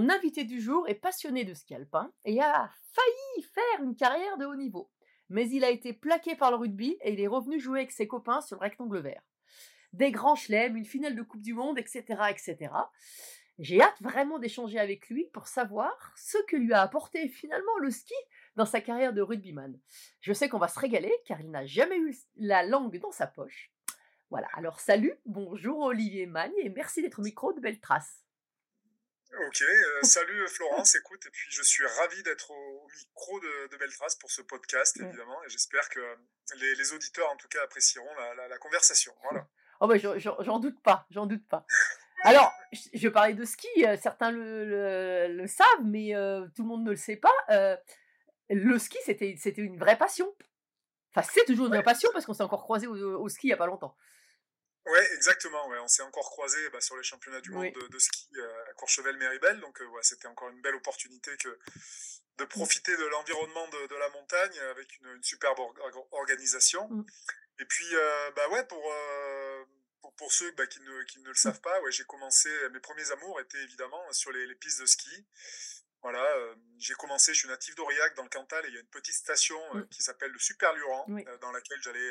Mon invité du jour est passionné de ski alpin et a failli faire une carrière de haut niveau. Mais il a été plaqué par le rugby et il est revenu jouer avec ses copains sur le rectangle vert. Des grands chelems, une finale de Coupe du Monde, etc. etc. J'ai hâte vraiment d'échanger avec lui pour savoir ce que lui a apporté finalement le ski dans sa carrière de rugbyman. Je sais qu'on va se régaler car il n'a jamais eu la langue dans sa poche. Voilà, alors salut, bonjour Olivier Magne et merci d'être au micro de Belle Trace. Ok, euh, salut Florence, écoute, et puis je suis ravi d'être au, au micro de, de Beltrace pour ce podcast, évidemment, et j'espère que les, les auditeurs, en tout cas, apprécieront la, la- la conversation. Voilà. Oh bah j'en- doute pas, j'en doute pas. Alors, je je parlais de ski, euh, certains le, le- le savent, mais euh, tout le monde ne le sait pas. euh, le ski, c'était une vraie passion. Enfin, c'est toujours une vraie passion parce qu'on s'est encore croisé au, au ski il y a pas longtemps. Ouais, exactement, ouais, on s'est encore croisés bah, sur les championnats du monde Oui. de, de ski euh, à Courchevel-Méribel, donc euh, ouais, c'était encore une belle opportunité que de profiter de l'environnement de, de la montagne avec une, une superbe or- or- organisation. Mm. Et puis, euh, bah ouais, pour, euh, pour, pour ceux bah, qui, ne, qui ne le savent pas, ouais, j'ai commencé, mes premiers amours étaient évidemment sur les, les pistes de ski. Voilà, j'ai commencé, je suis natif d'Aurillac dans le Cantal et il y a une petite station Mm. qui s'appelle le Super Luran Oui. euh, dans laquelle j'allais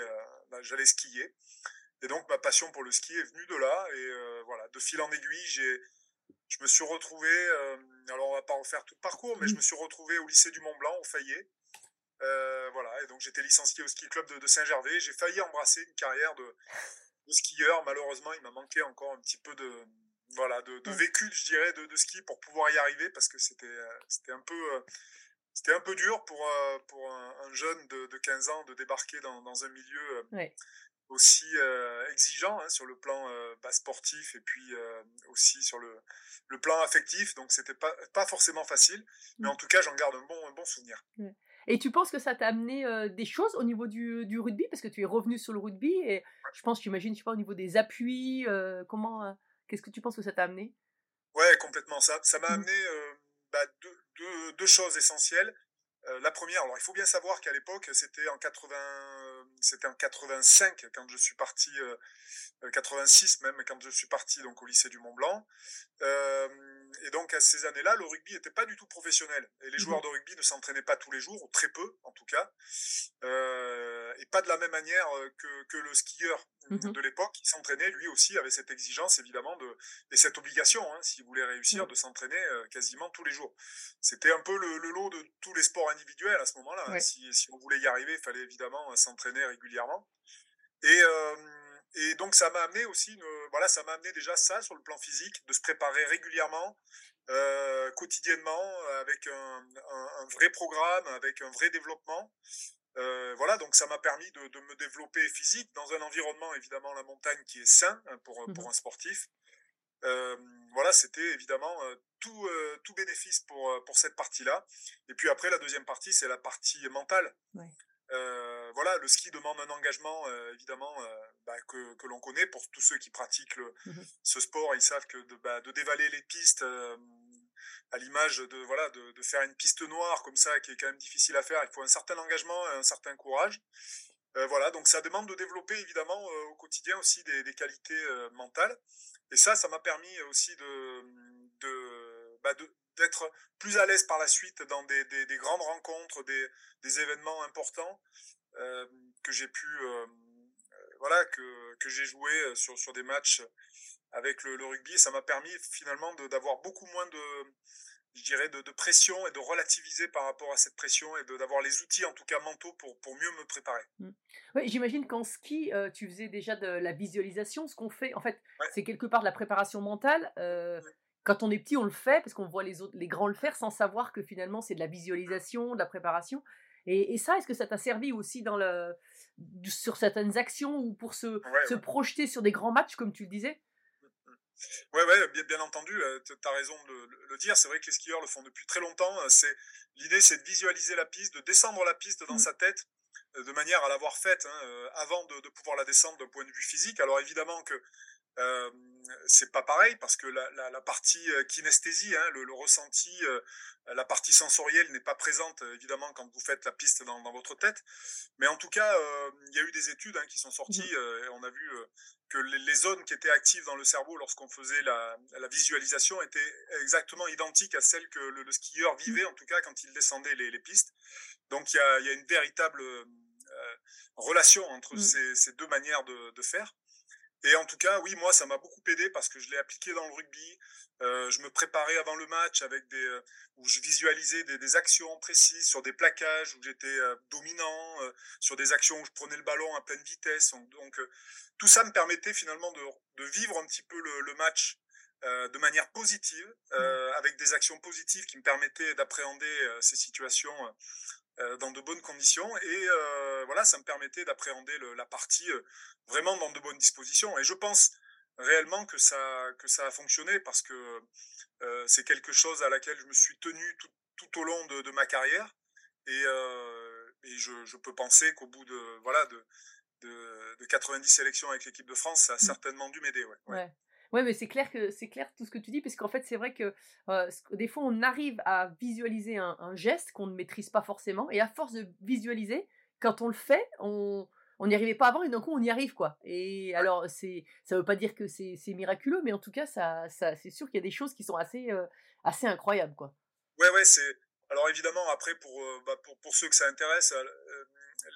bah, j'allais skier. Et donc ma passion pour le ski est venue de là et euh, voilà, de fil en aiguille, j'ai je me suis retrouvé euh, alors on va pas refaire tout le parcours mais je Mm. me suis retrouvé au lycée du Mont Blanc au Fayet. Euh, voilà, et donc j'étais licencié au ski club de, de Saint-Gervais, j'ai failli embrasser une carrière de, de skieur, malheureusement, il m'a manqué encore un petit peu de voilà, de, de Ouais. vécu, je dirais, de, de ski pour pouvoir y arriver parce que c'était c'était un peu c'était un peu dur pour, euh, pour un, un jeune de, de 15 ans de débarquer dans, dans un milieu euh, Ouais. Aussi euh, exigeant hein, sur le plan euh, bah, sportif et puis euh, aussi sur le, le plan affectif. Donc c'était pas, pas forcément facile, mais Mm. en tout cas j'en garde un bon, un bon souvenir. Et tu penses que ça t'a amené euh, des choses au niveau du, du rugby? Parce que tu es revenu sur le rugby et je pense, j'imagine, je sais pas, au niveau des appuis, euh, comment, euh, qu'est-ce que tu penses que ça t'a amené? Ouais, complètement. Ça, ça m'a Mm. amené bah, deux, deux, deux choses essentielles. La première, alors il faut bien savoir qu'à l'époque, c'était en 80, c'était en 85 quand je suis parti, euh, euh, 86 même quand je suis parti donc au lycée du Mont Blanc. Euh, et donc à ces années-là, le rugby n'était pas du tout professionnel et les Mhm. joueurs de rugby ne s'entraînaient pas tous les jours ou très peu en tout cas, Euh, et pas de la même manière euh, que, que le skieur Mhm. de l'époque qui s'entraînait lui aussi avait cette exigence évidemment de et cette obligation, hein, s'il voulait réussir, de s'entraîner euh, quasiment tous les jours. C'était un peu le, le lot de tous les sports individuels à ce moment-là. hein. Si, si on voulait y arriver, il fallait évidemment euh, s'entraîner régulièrement. Et, euh, et donc ça m'a amené aussi, une, voilà, ça m'a amené déjà ça sur le plan physique, de se préparer régulièrement, euh, quotidiennement, avec un, un- un vrai programme, avec un vrai développement. Euh, voilà, donc ça m'a permis de, de me développer physique dans un environnement, évidemment, la montagne qui est sain hein, pour, pour Mhm. un sportif. Euh, voilà, c'était évidemment euh, tout, euh, tout bénéfice pour, pour cette partie-là. Et puis après, la deuxième partie, c'est la partie mentale. Euh, voilà, le ski demande un engagement, évidemment, bah, que, que l'on connaît. Pour tous ceux qui pratiquent le- Mhm. ce sport, ils savent que de, bah, de dévaler les pistes, à l'image de, voilà, de, de faire une piste noire comme ça, qui est quand même difficile à faire, il faut un certain engagement et un certain courage. Euh, voilà, donc ça demande de développer évidemment euh, au quotidien aussi des, des qualités euh, mentales. Et ça, ça m'a permis aussi de, bah, de- d'être plus à l'aise par la suite dans des, des, des grandes rencontres, des, des événements importants que j'ai pu voilà, que, que j'ai joué sur, sur des matchs avec le, le rugby. Ça m'a permis finalement d'avoir beaucoup moins de, je dirais, de, de, pression et de relativiser par rapport à cette pression et d'avoir les outils, en tout cas mentaux, pour, pour mieux me préparer. Mmh. Oui, j'imagine qu'en ski, euh, tu faisais déjà de la visualisation. Ce qu'on fait, en fait, ouais. c'est quelque part de la préparation mentale. Euh, ouais. Quand on est petit, on le fait parce qu'on voit les autres, les grands le faire sans savoir que finalement c'est de la visualisation, de la préparation. Et, et ça, est-ce que ça t'a servi aussi dans le, sur certaines actions ou pour se, ouais, se projeter sur des grands matchs, comme tu le disais? Ouais, ouais, bien, bien entendu, euh, tu as raison de le, le dire. C'est vrai que les skieurs le font depuis très longtemps. Euh, c'est l'idée, c'est de visualiser la piste, de descendre la piste dans mmh. sa tête, euh, de manière à l'avoir faite hein, avant de, de, pouvoir la descendre d'un point de vue physique. Alors évidemment que euh, c'est pas pareil parce que la, la, la partie kinesthésie, hein, le, le, ressenti, euh, la partie sensorielle n'est pas présente évidemment quand vous faites la piste dans, dans votre tête. Mais en tout cas, il y a eu des études hein, qui sont sorties mmh. et on a vu que les, zones qui étaient actives dans le cerveau lorsqu'on faisait la, la, visualisation étaient exactement identiques à celles que le, le skieur vivait, en tout cas quand il descendait les, les pistes. Donc il y a, y a, une véritable euh, relation entre mmh. ces, ces, deux manières de, de, faire. Et en tout cas, oui, moi, ça m'a beaucoup aidé parce que je l'ai appliqué dans le rugby. Euh, je me préparais avant le match avec des euh, où je visualisais des, des, actions précises sur des plaquages où j'étais euh, dominant, sur des actions où je prenais le ballon à pleine vitesse. Donc, tout ça me permettait finalement de, de vivre un petit peu le, le match de manière positive, mmh. avec des actions positives qui me permettaient d'appréhender ces situations dans de bonnes conditions et voilà ça me permettait d'appréhender la partie euh, vraiment dans de bonnes dispositions et je pense réellement que ça que ça a fonctionné parce que euh, c'est quelque chose à laquelle je me suis tenu tout, tout au long de, de, ma carrière et, et je, je, peux penser qu'au bout de voilà de, de, de 90 sélections avec l'équipe de France ça a mmh. certainement dû m'aider ouais. ouais. ouais. Ouais, mais c'est clair que c'est clair tout ce que tu dis, parce qu'en fait, c'est vrai que euh, des fois, on arrive à visualiser un, un geste qu'on ne maîtrise pas forcément, et à force de visualiser, quand on le fait, on on n'y arrivait pas avant, et d'un coup, on y arrive, quoi. Et alors, c'est ça veut pas dire que c'est miraculeux, mais en tout cas, ça, ça c'est sûr qu'il y a des choses qui sont assez, euh, assez incroyables, quoi. Ouais, ouais, c'est. Alors évidemment, après, pour, euh, bah, pour, pour ceux que ça intéresse,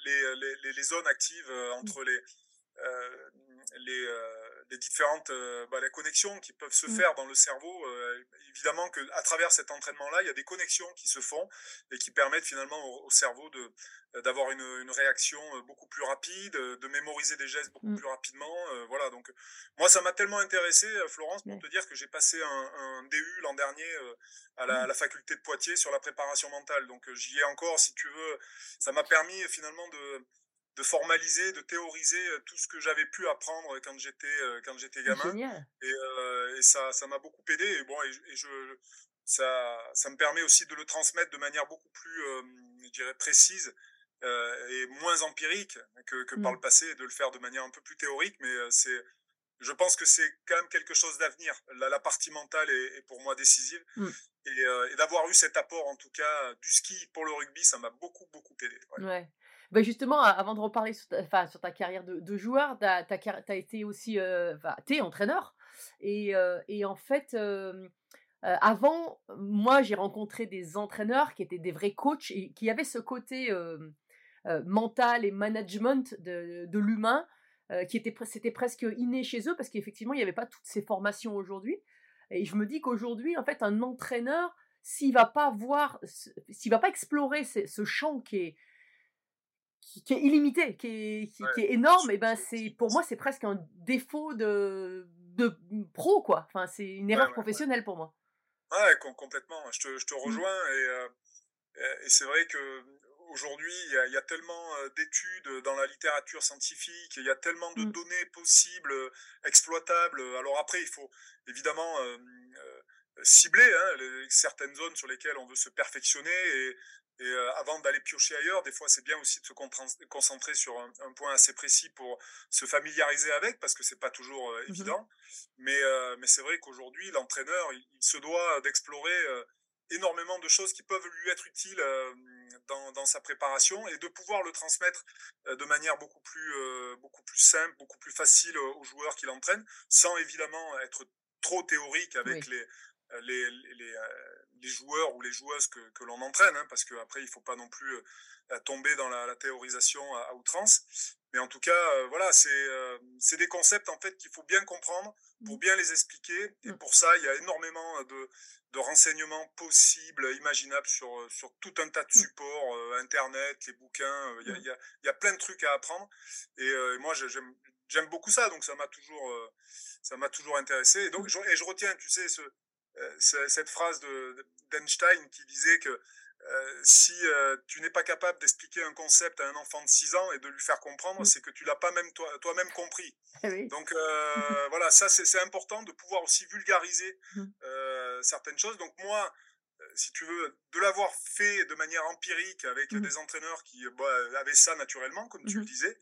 les, les, les zones actives entre mmh. les, les les différentes euh, bah, les connexions qui peuvent se mmh. faire dans le cerveau. Euh, évidemment que à travers cet entraînement-là, il y a des connexions qui se font et qui permettent finalement au, au cerveau de euh, d'avoir une, une, réaction beaucoup plus rapide, de mémoriser des gestes beaucoup mmh. plus rapidement. Voilà. Donc moi, ça m'a tellement intéressé, Florence, pour mmh. te dire que j'ai passé un, un DU l'an dernier à la, à la, faculté de Poitiers sur la préparation mentale. Donc j'y ai encore, si tu veux. Ça m'a permis finalement de de formaliser, de théoriser euh, tout ce que j'avais pu apprendre quand j'étais euh, quand j'étais gamin. Génial. Et, euh, et ça ça m'a beaucoup aidé et bon et, et, je ça ça me permet aussi de le transmettre de manière beaucoup plus euh, je dirais précise euh, et moins empirique que, que mmh. par le passé de le faire de manière un peu plus théorique mais c'est je pense que c'est quand même quelque chose d'avenir. La, la, partie mentale est, est, pour moi décisive. Mmh. Et, et d'avoir eu cet apport, en tout cas, du ski pour le rugby, ça m'a beaucoup, beaucoup aidé. Ouais. ouais. Bah justement, avant de reparler sur ta, enfin, sur ta carrière de, joueur, tu été aussi, euh, es entraîneur. Et, euh, et, en fait, euh, avant, moi, j'ai rencontré des entraîneurs qui étaient des vrais coachs et qui avaient ce côté mental et management de, l'humain qui était, c'était presque inné chez eux parce qu'effectivement, il n'y avait pas toutes ces formations aujourd'hui. Et je me dis qu'aujourd'hui, en fait, un entraîneur, s'il va pas voir, s'il va pas explorer ce champ qui est qui, qui, est illimité, qui est, qui, ouais. qui est énorme, et ben c'est pour moi c'est presque un défaut de, de pro quoi. Enfin c'est une erreur ouais, professionnelle pour moi. Ouais, complètement. Je te, je te mmh. rejoins mmh. et, euh, et c'est vrai que aujourd'hui il y, y, a tellement d'études dans la littérature scientifique, il y a tellement de mmh. données possibles, exploitables. Alors après il faut évidemment euh, cibler hein, les, certaines zones sur lesquelles on veut se perfectionner et, et euh, avant d'aller piocher ailleurs, des fois, c'est bien aussi de se concentrer sur un, un, point assez précis pour se familiariser avec, parce que c'est pas toujours euh, mmh évident. Mais, euh, mais c'est vrai qu'aujourd'hui, l'entraîneur, il, il, se doit d'explorer énormément de choses qui peuvent lui être utiles dans, dans, sa préparation et de pouvoir le transmettre de manière beaucoup plus, beaucoup plus simple, beaucoup plus facile aux joueurs qui l'entraînent, sans évidemment être trop théorique avec oui. les, les, les, les joueurs ou les joueuses que, que l'on entraîne, hein, parce qu'après, il ne faut pas non plus euh, tomber dans la, la théorisation à, à, outrance. Mais en tout cas, euh, voilà, c'est euh, c'est des concepts en fait qu'il faut bien comprendre pour bien les expliquer. Et pour ça, il y a énormément de, de renseignements possibles, imaginables sur, sur tout un tas de supports, Internet, les bouquins. Il y, a, y a, il y a plein de trucs à apprendre. Et moi, j'aime j'aime beaucoup ça, donc ça m'a toujours, ça m'a toujours intéressé. Et donc, je, et je retiens, tu sais, ce, cette phrase d'Einstein qui disait que euh, si euh, tu n'es pas capable d'expliquer un concept à un enfant de 6 ans et de lui faire comprendre, mmh. c'est que tu l'as pas même toi, toi-même compris. Eh donc euh, voilà, ça c'est important de pouvoir aussi vulgariser mmh. certaines choses. Donc moi, si tu veux, de l'avoir fait de manière empirique avec mmh. des entraîneurs qui bah, avaient ça naturellement, comme tu le disais,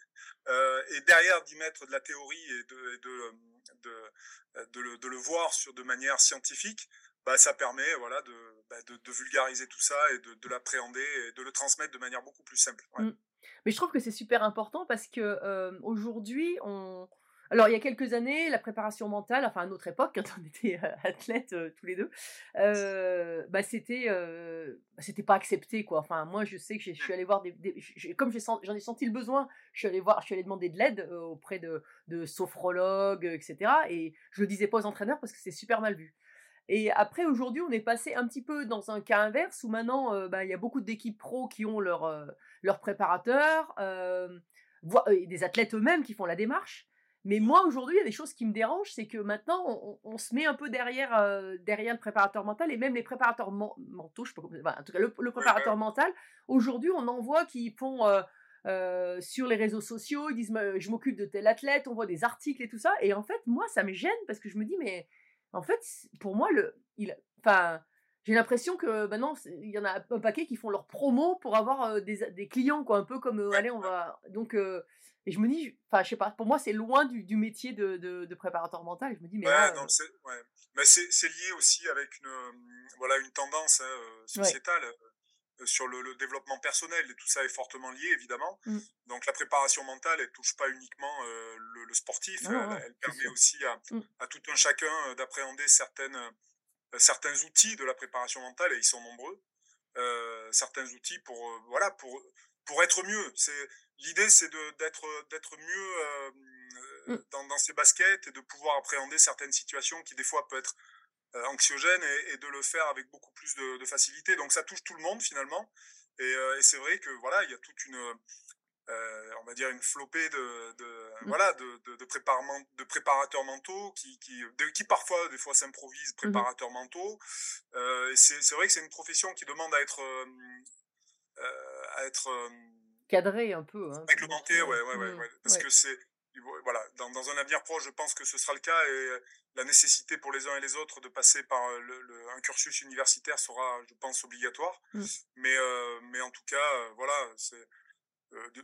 et derrière d'y mettre de la théorie et de, de, de, de, le, voir sur, de manière scientifique, bah, ça permet voilà, de, bah, vulgariser tout ça et de, de l'appréhender et de le transmettre de manière beaucoup plus simple. Mmh. Mais je trouve que c'est super important parce que euh, aujourd'hui, on. Alors, il y a quelques années, la préparation mentale, enfin à notre époque, quand on était euh, athlètes euh, tous les deux, euh, bah, c'était bah, c'était pas accepté quoi. Enfin, moi, je sais que je suis allée voir des, comme j'en ai senti le besoin, je suis allée voir, je suis allée demander de l'aide auprès de, sophrologues, etc. Et je le disais pas aux entraîneurs parce que c'est super mal vu. Et après, aujourd'hui, on est passé un petit peu dans un cas inverse où maintenant, bah, il y a beaucoup d'équipes pro qui ont leur, leur préparateur, euh, des athlètes eux-mêmes qui font la démarche. Mais moi, aujourd'hui, il y a des choses qui me dérangent, c'est que maintenant, on, on, se met un peu derrière, derrière le préparateur mental et même les préparateurs mentaux, je peux, enfin, en tout cas, le, le préparateur mental, aujourd'hui, on en voit qui font sur les réseaux sociaux, ils disent je m'occupe de tel athlète, on voit des articles et tout ça. Et en fait, moi, ça me gêne parce que je me dis, mais en fait, pour moi, le, il, enfin, j'ai l'impression que maintenant, il y en a un paquet qui font leur promo pour avoir des, des, clients, quoi, un peu comme, allez, on va. Donc, et je me dis, enfin, je sais pas, pour moi, c'est loin du, du métier de, de, de, préparateur mental. je me dis, mais. Ouais, non, c'est, ouais. Mais c'est, lié aussi avec une, voilà, une tendance hein, sociétale. Ouais sur le, le, développement personnel et tout ça est fortement lié évidemment. Mmh. Donc la préparation mentale, elle touche pas uniquement euh, le, le, sportif, non, elle, elle permet aussi à, mmh. à, tout un chacun d'appréhender certaines certains outils de la préparation mentale et ils sont nombreux. Euh, certains outils pour euh, voilà pour pour être mieux. C'est l'idée, c'est de d'être d'être mieux euh, mmh. dans, dans ses baskets et de pouvoir appréhender certaines situations qui des fois peuvent être euh, anxiogène et, et, de le faire avec beaucoup plus de, de, facilité. Donc ça touche tout le monde finalement. Et, et c'est vrai que voilà, il y a toute une, euh, on va dire une flopée de, de mmh. voilà, de, de, de, de préparateurs mentaux qui, qui, de, qui parfois des fois s'improvisent mmh préparateurs mmh. mentaux. Euh, c'est vrai que c'est une profession qui demande à être euh, à être cadré un peu. Hein, réglementé, ouais, ouais, ouais, ouais, parce ouais. que c'est voilà, dans, dans, un avenir proche, je pense que ce sera le cas et la nécessité pour les uns et les autres de passer par le, le, un cursus universitaire sera, je pense, obligatoire. Mmh. Mais, euh, mais en tout cas, euh, voilà, c'est. Euh, de,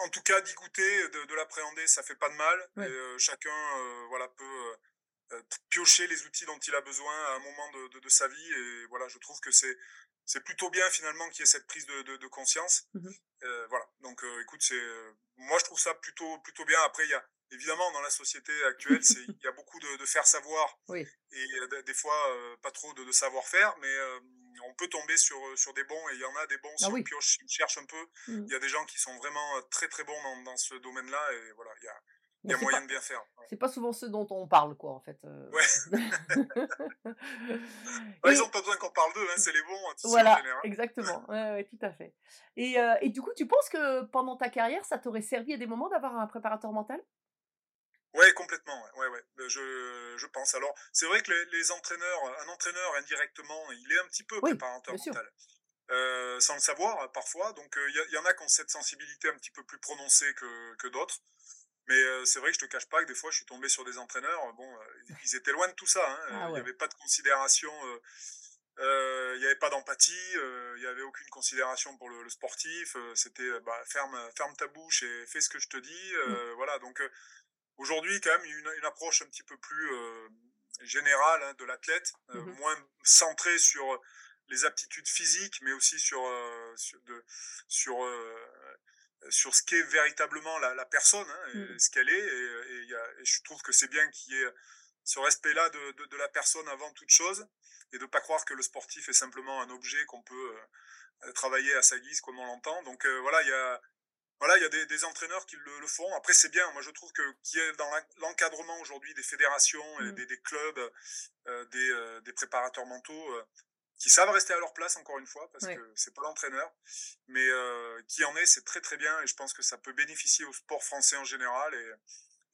en tout cas, d'y goûter, de, de l'appréhender, ça fait pas de mal. Ouais. Et euh, chacun, euh, voilà, peut piocher les outils dont il a besoin à un moment de, de, de sa vie. Et voilà, je trouve que c'est c'est plutôt bien finalement qu'il y ait cette prise de, de, de conscience. Mmh. Euh, voilà. Donc, euh, écoute, c'est moi je trouve ça plutôt plutôt bien. Après, il y a évidemment dans la société actuelle, c'est il y a beaucoup de, de faire savoir oui. et des fois pas trop de, savoir faire, mais on peut tomber sur sur des bons et il y en a des bons si ah, on oui. pioche, si on cherche un peu. Mmh. Il y a des gens qui sont vraiment très très bons dans, dans ce domaine-là et voilà, il y a il y a moyen pas, de bien faire. C'est pas souvent ceux dont on parle, quoi, en fait. Euh... Ouais. ouais, ils n'ont pas besoin qu'on parle d'eux, hein, c'est les bons. Hein, voilà, exactement. Ouais, ouais, tout à fait. Et, euh, et, du coup, tu penses que pendant ta carrière, ça t'aurait servi à des moments d'avoir un préparateur mental? Ouais, complètement. Ouais, ouais, euh, Je, je pense. Alors, c'est vrai que les, les, entraîneurs, un entraîneur indirectement, il est un petit peu oui, préparateur mental. Euh, sans le savoir parfois. Donc il euh, y, y, en a qui ont cette sensibilité un petit peu plus prononcée que, que d'autres. Mais euh, c'est vrai que je te cache pas que des fois, je suis tombé sur des entraîneurs. Bon, ils étaient loin de tout ça. Hein. Ah ouais. Il n'y avait pas de considération. Il n'y avait pas d'empathie. il n'y avait aucune considération pour le, le sportif. C'était bah, ferme, ferme ta bouche et fais ce que je te dis. Mmh. Voilà. Donc aujourd'hui, quand même, une, une approche un petit peu plus générale hein, de l'athlète, mmh. moins centrée sur les aptitudes physiques, mais aussi sur sur, de, sur sur ce qu'est véritablement la, la personne, hein, et mmh. ce qu'elle est. Et, et, y a, et, je trouve que c'est bien qu'il y ait ce respect-là de, de, de, la personne avant toute chose et de pas croire que le sportif est simplement un objet qu'on peut euh, travailler à sa guise comme on l'entend. Donc euh, voilà, il y a voilà, il y a des, des entraîneurs qui le, le font. Après, c'est bien. Moi, je trouve que qui est dans l'encadrement aujourd'hui des fédérations, et des, des, clubs, euh, des, euh, des, préparateurs mentaux, euh, qui savent rester à leur place encore une fois, parce que c'est pas l'entraîneur, mais qui en est, c'est très très bien. Et je pense que ça peut bénéficier au sport français en général et,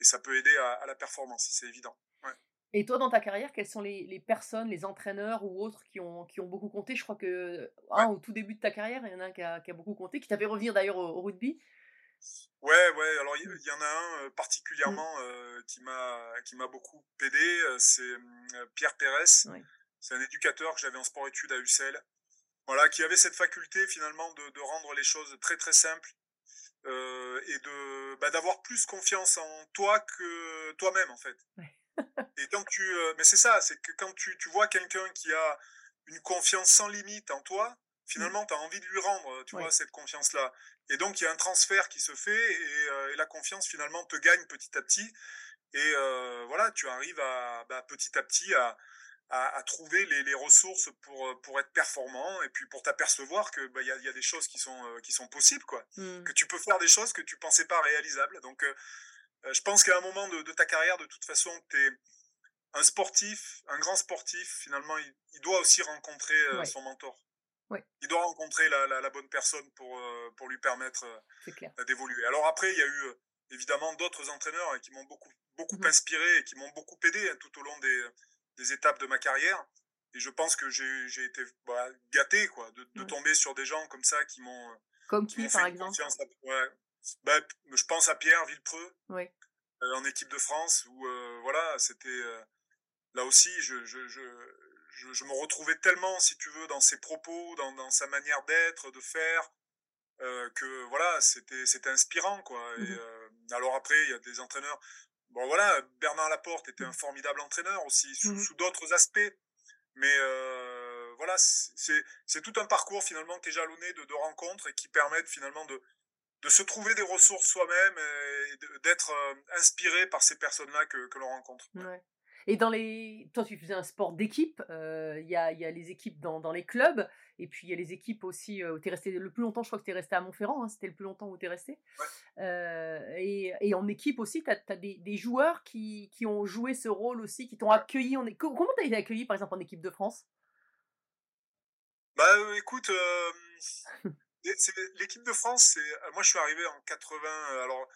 et ça peut aider à, à la performance. C'est évident. Ouais. Et toi, dans ta carrière, quelles sont les, les, personnes, les entraîneurs ou autres qui ont, qui ont beaucoup compté? Je crois que hein, au tout début de ta carrière, il y en a un qui a, qui a beaucoup compté, qui t'a fait revenir d'ailleurs au, au, rugby. Ouais, ouais. Alors il y, y, en a un particulièrement euh, qui m'a qui m'a beaucoup aidé. C'est euh, Pierre Pérez. C'est un éducateur que j'avais en sport-études à UCL. Voilà, qui avait cette faculté finalement de, de rendre les choses très très simples euh, et de bah, d'avoir plus confiance en toi que toi-même en fait. Ouais. et quand tu, euh, mais c'est ça, c'est que quand tu, tu vois quelqu'un qui a une confiance sans limite en toi, finalement, tu as envie de lui rendre, tu vois, cette confiance-là. Et donc, il y a un transfert qui se fait et, euh, et, la confiance, finalement, te gagne petit à petit. Et euh, voilà, tu arrives à, bah, petit à petit à, à, à trouver les, les, ressources pour, pour être performant et puis pour t'apercevoir que bah, y, a, y a des choses qui sont, euh, qui sont possibles, quoi. Mmh. Que tu peux faire des choses que tu pensais pas réalisables. Donc, euh, je pense qu'à un moment de, de, ta carrière, de toute façon, tu es un sportif, un grand sportif, finalement, il, il doit aussi rencontrer euh, ouais. son mentor. Ouais. Il doit rencontrer la, la, la, bonne personne pour, euh, pour lui permettre euh, d'évoluer. Alors après, il y a eu euh, évidemment d'autres entraîneurs hein, qui m'ont beaucoup, beaucoup mmh. inspiré et qui m'ont beaucoup aidé hein, tout au long des, des, étapes de ma carrière. Et je pense que j'ai été bah, gâté quoi, de, de tomber sur des gens comme ça qui m'ont. Comme qui, par exemple? ouais. bah, Je pense à Pierre Villepreux, en équipe de France, où voilà, c'était. là aussi, je, je, je je, je, me retrouvais tellement, si tu veux, dans ses propos, dans, dans sa manière d'être, de faire, euh, que voilà, c'était c'était inspirant, quoi. Mmh. Et, euh, alors après, il y a des entraîneurs. Bon voilà, Bernard Laporte était un formidable entraîneur aussi, sous, mmh. sous d'autres aspects. Mais euh, voilà, c'est tout un parcours finalement qui est jalonné de, de rencontres et qui permettent finalement de de se trouver des ressources soi-même et d'être inspiré par ces personnes-là que, que l'on rencontre. Ouais. Et dans les, toi, tu faisais un sport d'équipe. Il euh, y, a, y, a, les équipes dans, dans, les clubs, et puis il y a les équipes aussi euh, où tu es resté le plus longtemps. Je crois que tu es resté à Montferrand. Hein, C'était le plus longtemps où tu es resté. Ouais. Euh, et, et, en équipe aussi, tu as, as, des, des joueurs qui, qui, ont joué ce rôle aussi, qui t'ont accueilli. En... Comment tu as été accueilli, par exemple, en équipe de France? Bah, écoute. L'équipe de France, moi je suis arrivé en 80. Alors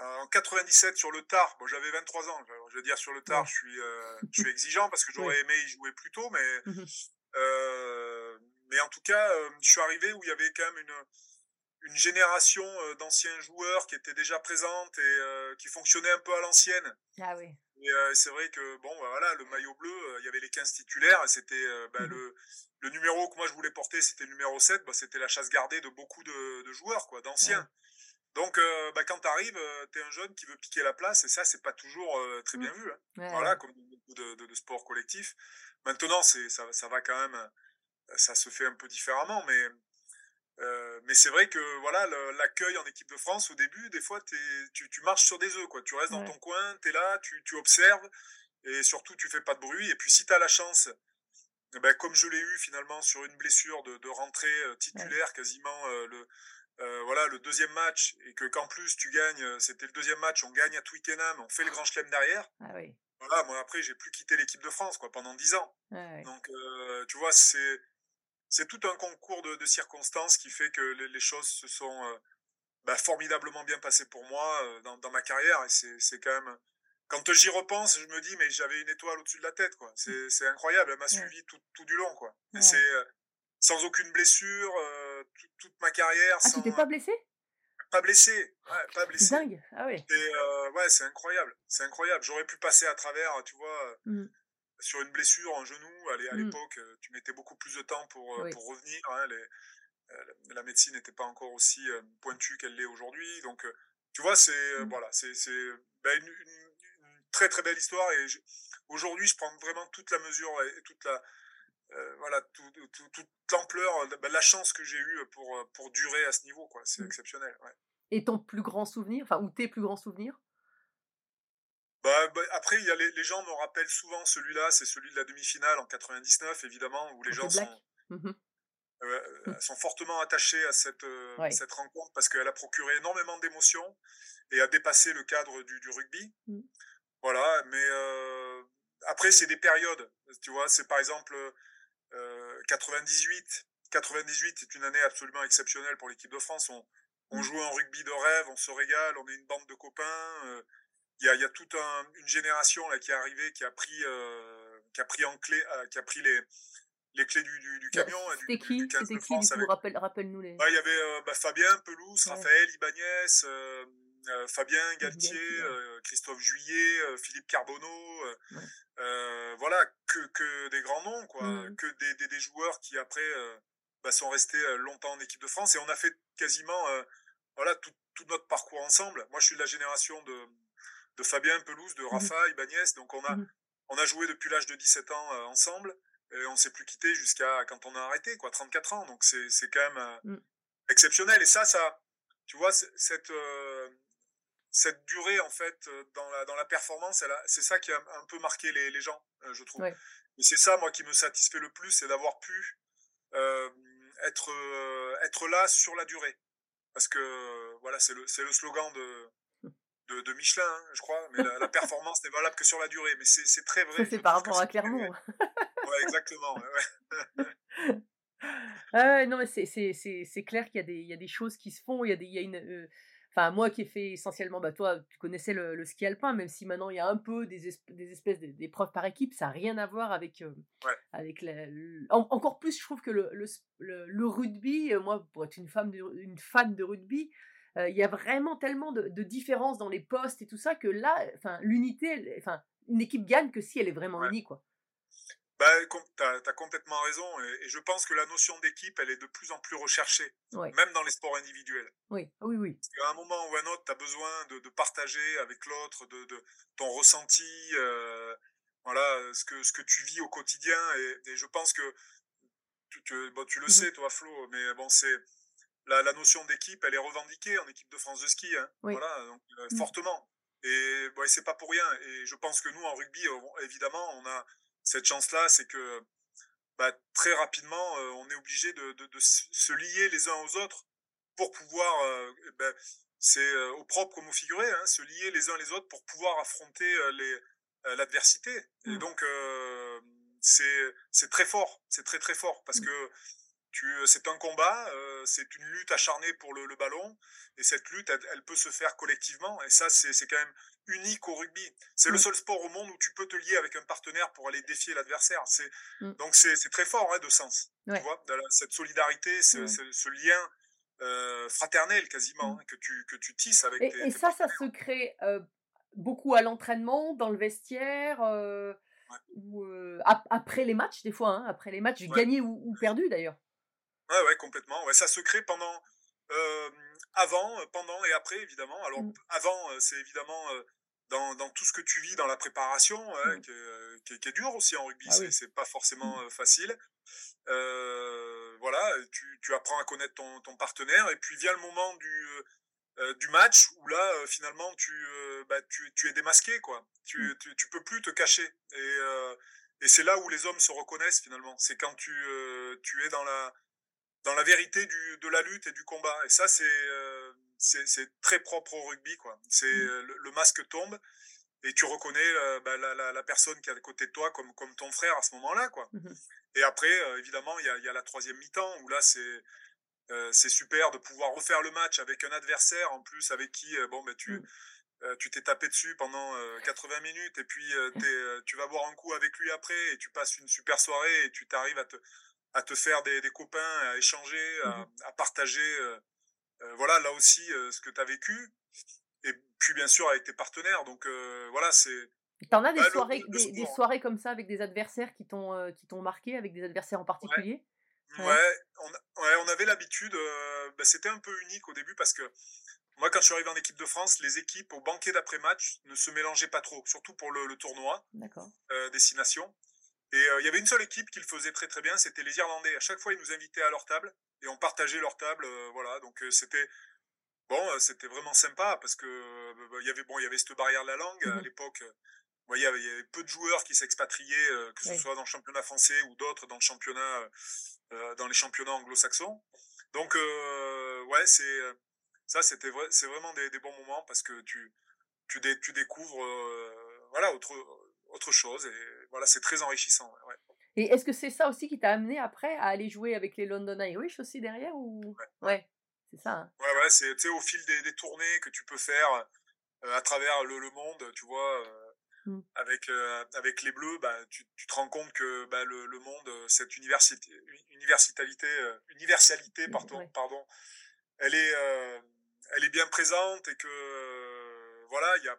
en 97 sur le tard, bon, j'avais 23 ans, je veux dire sur le tard, je suis euh, je suis exigeant parce que j'aurais aimé y jouer plus tôt, mais mmh euh, mais en tout cas, euh, je suis arrivé où il y avait quand même une une génération d'anciens joueurs qui étaient déjà présentes et qui fonctionnaient un peu à l'ancienne. Ah oui. Et c'est vrai que bon, bah, voilà, le maillot bleu, il y avait les 15 titulaires et c'était bah, mmh le le numéro que moi je voulais porter, c'était le numéro 7, bah, c'était la chasse gardée de beaucoup de, de joueurs, quoi, d'anciens. Ouais. Donc, euh, bah, quand tu arrives, euh, tu es un jeune qui veut piquer la place, et ça, c'est pas toujours euh, très bien vu. Hein. Ouais, voilà, ouais. comme beaucoup de, de, de sports collectifs. Maintenant, c'est ça, ça va quand même, ça se fait un peu différemment, mais mais c'est vrai que voilà l'accueil en équipe de France au début, des fois, tu, tu marches sur des œufs, quoi. Tu restes dans ton coin, tu es là, tu, tu observes, et surtout, tu fais pas de bruit. Et puis, si tu as la chance, ben, comme je l'ai eu finalement sur une blessure de, de rentrer titulaire quasiment le euh, voilà le deuxième match et que qu'en plus tu gagnes, euh, c'était le deuxième match, on gagne à Twickenham, on fait le grand chelem derrière. Ah oui. Voilà, moi après j'ai plus quitté l'équipe de France quoi pendant dix ans. Ah oui. Donc euh, tu vois c'est c'est tout un concours de, de, circonstances qui fait que les, les choses se sont euh, bah, formidablement bien passées pour moi dans, dans, ma carrière et c'est c'est quand même quand j'y repense je me dis mais j'avais une étoile au-dessus de la tête quoi. C'est c'est incroyable, elle m'a suivi tout, tout du long quoi. Et c'est sans aucune blessure, toute, toute ma carrière. Ah, sans, tu t'es pas blessé? Pas blessé, ouais, pas blessé. C'est dingue, ah oui. Et euh, ouais, c'est incroyable, c'est incroyable. J'aurais pu passer à travers, tu vois, mmh. sur une blessure en genou. À l'époque, mmh. tu mettais beaucoup plus de temps pour, oui. pour revenir. Hein, les, la médecine n'était pas encore aussi pointue qu'elle l'est aujourd'hui. Donc, tu vois, c'est mmh. voilà, c'est ben, une, une, une, très très belle histoire. Et aujourd'hui, je prends vraiment toute la mesure et toute la euh, voilà tout, tout, toute l'ampleur, bah, la chance que j'ai eue pour, pour durer à ce niveau, quoi. C'est mmh. exceptionnel. Ouais. Et ton plus grand souvenir, enfin, ou tes plus grands souvenirs? Bah, bah, après, il y a les, les gens me rappellent souvent celui-là, c'est celui de la demi-finale en 99, évidemment, où les gens sont, Mhm. euh, Mm. sont fortement attachés à cette, euh, Ouais. cette rencontre parce qu'elle a procuré énormément d'émotions et a dépassé le cadre du, du rugby. Mm. Voilà, mais euh, après, c'est des périodes. Tu vois, c'est par exemple euh, 98. 98 est une année absolument exceptionnelle pour l'équipe de France. On, on Mm. joue un rugby de rêve, on se régale, on est une bande de copains. euh, Il y, a, il y a toute un- une génération là, qui est arrivée, qui a pris, euh, qui a pris, en clé, qui a pris les, les clés du, du, du camion, hein, C'était qui? du 15 C'était qui, du coup? avec- Rappelle- Rappelle-nous les. Ouais, il y avait euh, bah, Fabien Pelouse, Ouais. Raphaël Ibanez, Fabien Galtier, euh, Christophe Juillet, euh, Philippe Carbonneau, euh, Ouais. euh, voilà, que, que des grands noms, quoi, Mhm. que des, des, des joueurs qui après euh, bah, sont restés euh, longtemps en équipe de France. Et on a fait quasiment euh, voilà tout, tout notre parcours ensemble. Moi, je suis de la génération de, de Fabien Pelouse, de Rafa Ibanez, donc on a, Mhm. on a joué depuis l'âge de 17 ans euh, ensemble. Et on s'est plus quitté jusqu'à quand on a arrêté, quoi, 34 ans, donc c'est quand même euh, exceptionnel. Et ça, ça, tu vois, cette euh, cette durée en fait euh, dans la dans la performance, c'est ça qui a un peu marqué les, les gens, euh, je trouve. Ouais. Et c'est ça moi qui me satisfait le plus, c'est d'avoir pu euh, être être là sur la durée, parce que voilà, c'est le c'est le slogan de de, de Michelin, hein, je crois, mais la, la performance n'est valable que sur la durée. Mais c'est très vrai. C'est par rapport à Clermont. Ouais, exactement. ouais, non, mais c'est- clair qu'il y, a des- il y a des choses qui se font. Il y a, des, il y a une. euh, Enfin, moi qui ai fait essentiellement, bah toi, tu connaissais le, le ski alpin, même si maintenant il y a un peu des, des espèces d'é- d'épreuves par équipe, ça n'a rien à voir avec. euh, Ouais. avec la, le- en- encore plus, je trouve que le, le, rugby, euh, moi, pour être une, femme de, une fan de rugby, euh, il y a vraiment tellement de, de différences dans les postes et tout ça que là, l'unité, une équipe gagne que si elle est vraiment Ouais. unie, quoi. Bah, t'as as complètement raison. Et, et je pense que la notion d'équipe, elle est de plus en plus recherchée, même dans les sports individuels. Oui, oui, oui. Parce qu'à un moment ou un autre, tu as besoin de, de partager avec l'autre de, de ton ressenti, euh, voilà, ce que, ce que tu vis au quotidien. Et, et je pense que tu, tu- bon, tu le Mhm. sais, toi, Flo, mais bon, c'est la, la notion d'équipe, elle est revendiquée en équipe de France de ski, hein, Oui. voilà, donc, euh, Mhm. fortement. Et bon, et c'est pas pour rien. Et je pense que nous, en rugby, on- évidemment, on a cette chance-là, c'est que bah, très rapidement, euh, on est obligé de, de, de s- se lier les uns aux autres pour pouvoir, euh, ben, c'est euh, au propre comme au figuré, hein, se lier les uns les autres pour pouvoir affronter les l'adversité. Et Mm. donc, c'est très fort, c'est très très fort parce Mm. que c'est un combat, euh, c'est une lutte acharnée pour le, le ballon et cette lutte, elle, elle peut se faire collectivement et ça, c'est quand même unique au rugby. C'est le Mm. seul sport au monde où tu peux te lier avec un partenaire pour aller défier l'adversaire. Mm. donc c'est très fort hein, de sens. Ouais. Tu vois, de la- cette solidarité, ce, Ouais. ce- ce lien euh, fraternel quasiment Mm. hein, que tu que tu tisses avec Et, tes, et tes ça, ça se crée euh, beaucoup à l'entraînement, dans le vestiaire, euh, Ouais. ou euh, ap- après les matchs, des fois, hein, après les matchs, Ouais. gagnés ou, ou perdus d'ailleurs. Ouais, ouais, complètement. Ouais, ça se crée pendant, euh, avant, euh, pendant et après, évidemment. Alors, Mm. avant, euh, c'est évidemment euh, dans, dans tout ce que tu vis dans la préparation, hein, Mm. qui, est, qui est- qui est dur aussi en rugby. Ah c'est oui. pas forcément euh, facile. Voilà, tu, tu apprends à connaître ton, ton partenaire et puis vient le moment du, du match où là, finalement, tu, bah, tu, tu es démasqué, quoi. Tu, Mm. tu, tu peux plus te cacher. Et, et c'est là où les hommes se reconnaissent finalement. C'est quand tu, tu es dans la, dans la vérité du, de la lutte et du combat. Et ça, c'est euh, très propre au rugby. quoi. C'est Mm. euh, le, le masque tombe et tu reconnais euh, bah, la, la, la personne qui est à côté de toi comme, comme ton frère à ce moment-là. quoi. Mhm. Et après, euh, évidemment, il y a, y a la troisième mi-temps où là, c'est c'est super de pouvoir refaire le match avec un adversaire en plus avec qui bon, bah, tu Mm. euh, tu t'es tapé dessus pendant euh, 80 minutes et puis euh, tu vas boire un coup avec lui après et tu passes une super soirée et tu t'arrives à te, à te faire des, des copains, à échanger, à, Mhm. à partager, euh, euh, voilà, là aussi, euh, ce que tu as vécu. Et puis, bien sûr, avec tes partenaires. Donc, voilà, c'est. T'en as des Bah, soirées, le des, des sport. soirées comme ça avec des adversaires qui t'ont qui t'ont marqué, avec des adversaires en particulier? Ouais, Ouais. on, a- ouais, on avait l'habitude. bah, C'était un peu unique au début parce que moi, quand je suis arrivé en équipe de France, les équipes au banquet d'après-match ne se mélangeaient pas trop, surtout pour le, le tournoi. Euh, destination. Et euh, il y avait une seule équipe qui le faisait très très bien, c'était les Irlandais. À chaque fois, ils nous invitaient à leur table et on partageait leur table. euh, voilà, donc euh, c'était bon, c'était vraiment sympa parce que bah, il y avait bon, il y avait cette barrière de la langue à Mhm. l'époque. vous voyez, il y avait- peu de joueurs qui s'expatriaient, que ce Oui. soit dans le championnat français ou d'autres dans le championnat, dans les championnats anglo-saxons. Donc, ouais, c'est ça, c'était vrai, c'est vraiment des, des bons moments parce que tu tu, dé- tu découvres, voilà, autre autre chose et voilà, c'est très enrichissant. ouais. Et est-ce que c'est ça aussi qui t'a amené après à aller jouer avec les London Irish aussi derrière ou Ouais, c'est ça. hein. Ouais, ouais, c'est au fil des, des tournées que tu peux faire euh, à travers le, le monde, tu vois, euh, Mm. avec, euh, avec les Bleus, bah, tu, tu te rends compte que bah, le, le monde, cette université, universalité, universalité Mm, pardon, ouais. pardon, elle est, elle est bien présente et que voilà, il y a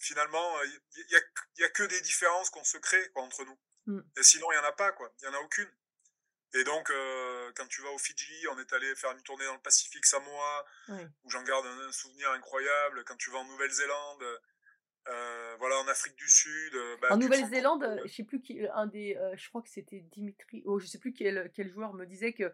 finalement, il y a, il y a que des différences qu'on se crée quoi, entre nous. Mm. Et sinon, il y en a pas, quoi. Il y en a aucune. Et donc, euh, quand tu vas aux Fidji, on est allé faire une tournée dans le Pacifique Samoa, Ouais. où j'en garde un, un souvenir incroyable. Quand tu vas en Nouvelle-Zélande, euh, voilà, en Afrique du Sud. euh, bah, En Nouvelle-Zélande, que- je sais plus qui, un des, euh, je crois que c'était Dimitri, oh, je sais plus quel, quel joueur me disait que,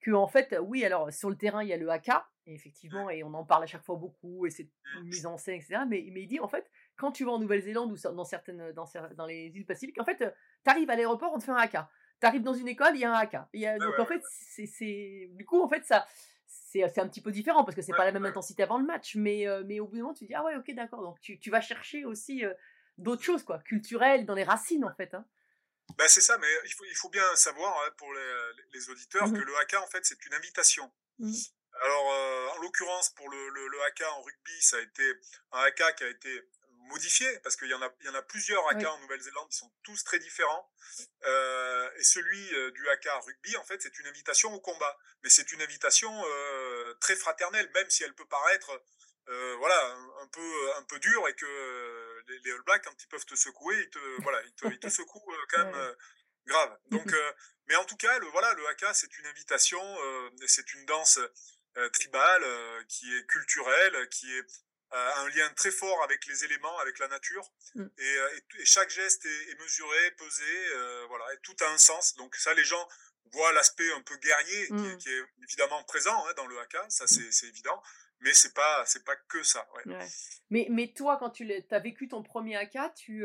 que en fait, oui, alors sur le terrain il y a le haka, et effectivement, et on en parle à chaque fois beaucoup, et c'est une mise en scène, etc. Mais, mais il dit en fait, quand tu vas en Nouvelle-Zélande ou dans certaines, dans, les îles Pacifiques, en fait, tu arrives à l'aéroport, on te fait un haka. Tu arrives dans une école, il y a un haka. Il y a, donc ouais, en fait, c'est, du coup, en fait, ça, c'est, un petit peu différent parce que c'est Ouais, pas la même ouais. intensité avant le match, mais, euh, mais au bout d'un moment, tu dis ah ouais, ok, d'accord. Donc tu, tu vas chercher aussi euh, d'autres choses, quoi, culturelles, dans les racines, en fait. Hein. Ben, c'est ça, mais il faut, il faut bien savoir hein, pour les, les auditeurs que le haka, en fait, c'est une invitation. Mhm. Alors, euh, en l'occurrence, pour le, le, le haka en rugby, ça a été un haka qui a été modifié, parce qu'il y, en a- il y en a plusieurs haka Oui. en Nouvelle-Zélande, ils sont tous très différents. Euh, et celui euh, du haka en rugby, en fait, c'est une invitation au combat. Mais c'est une invitation euh, très fraternelle, même si elle peut paraître euh, voilà, un, un peu, un peu dure et que les, les All Blacks, quand ils peuvent te secouer, ils te, voilà, ils te, ils te secouent quand même grave. Donc, mais en tout cas, le, voilà, le haka, c'est une invitation, c'est une danse tribale qui est culturelle, qui est euh, un lien très fort avec les éléments, avec la nature. Mm. Et, euh, et- et chaque geste est, est mesuré, pesé, euh, voilà, et tout a un sens. Donc ça, les gens voient l'aspect un peu guerrier qui, est- Mm. qui est évidemment présent hein, dans le haka, ça c'est c'est évident. Mais c'est pas c'est pas que ça. ouais. Ouais. Mais, mais toi, quand tu as vécu ton premier haka, tu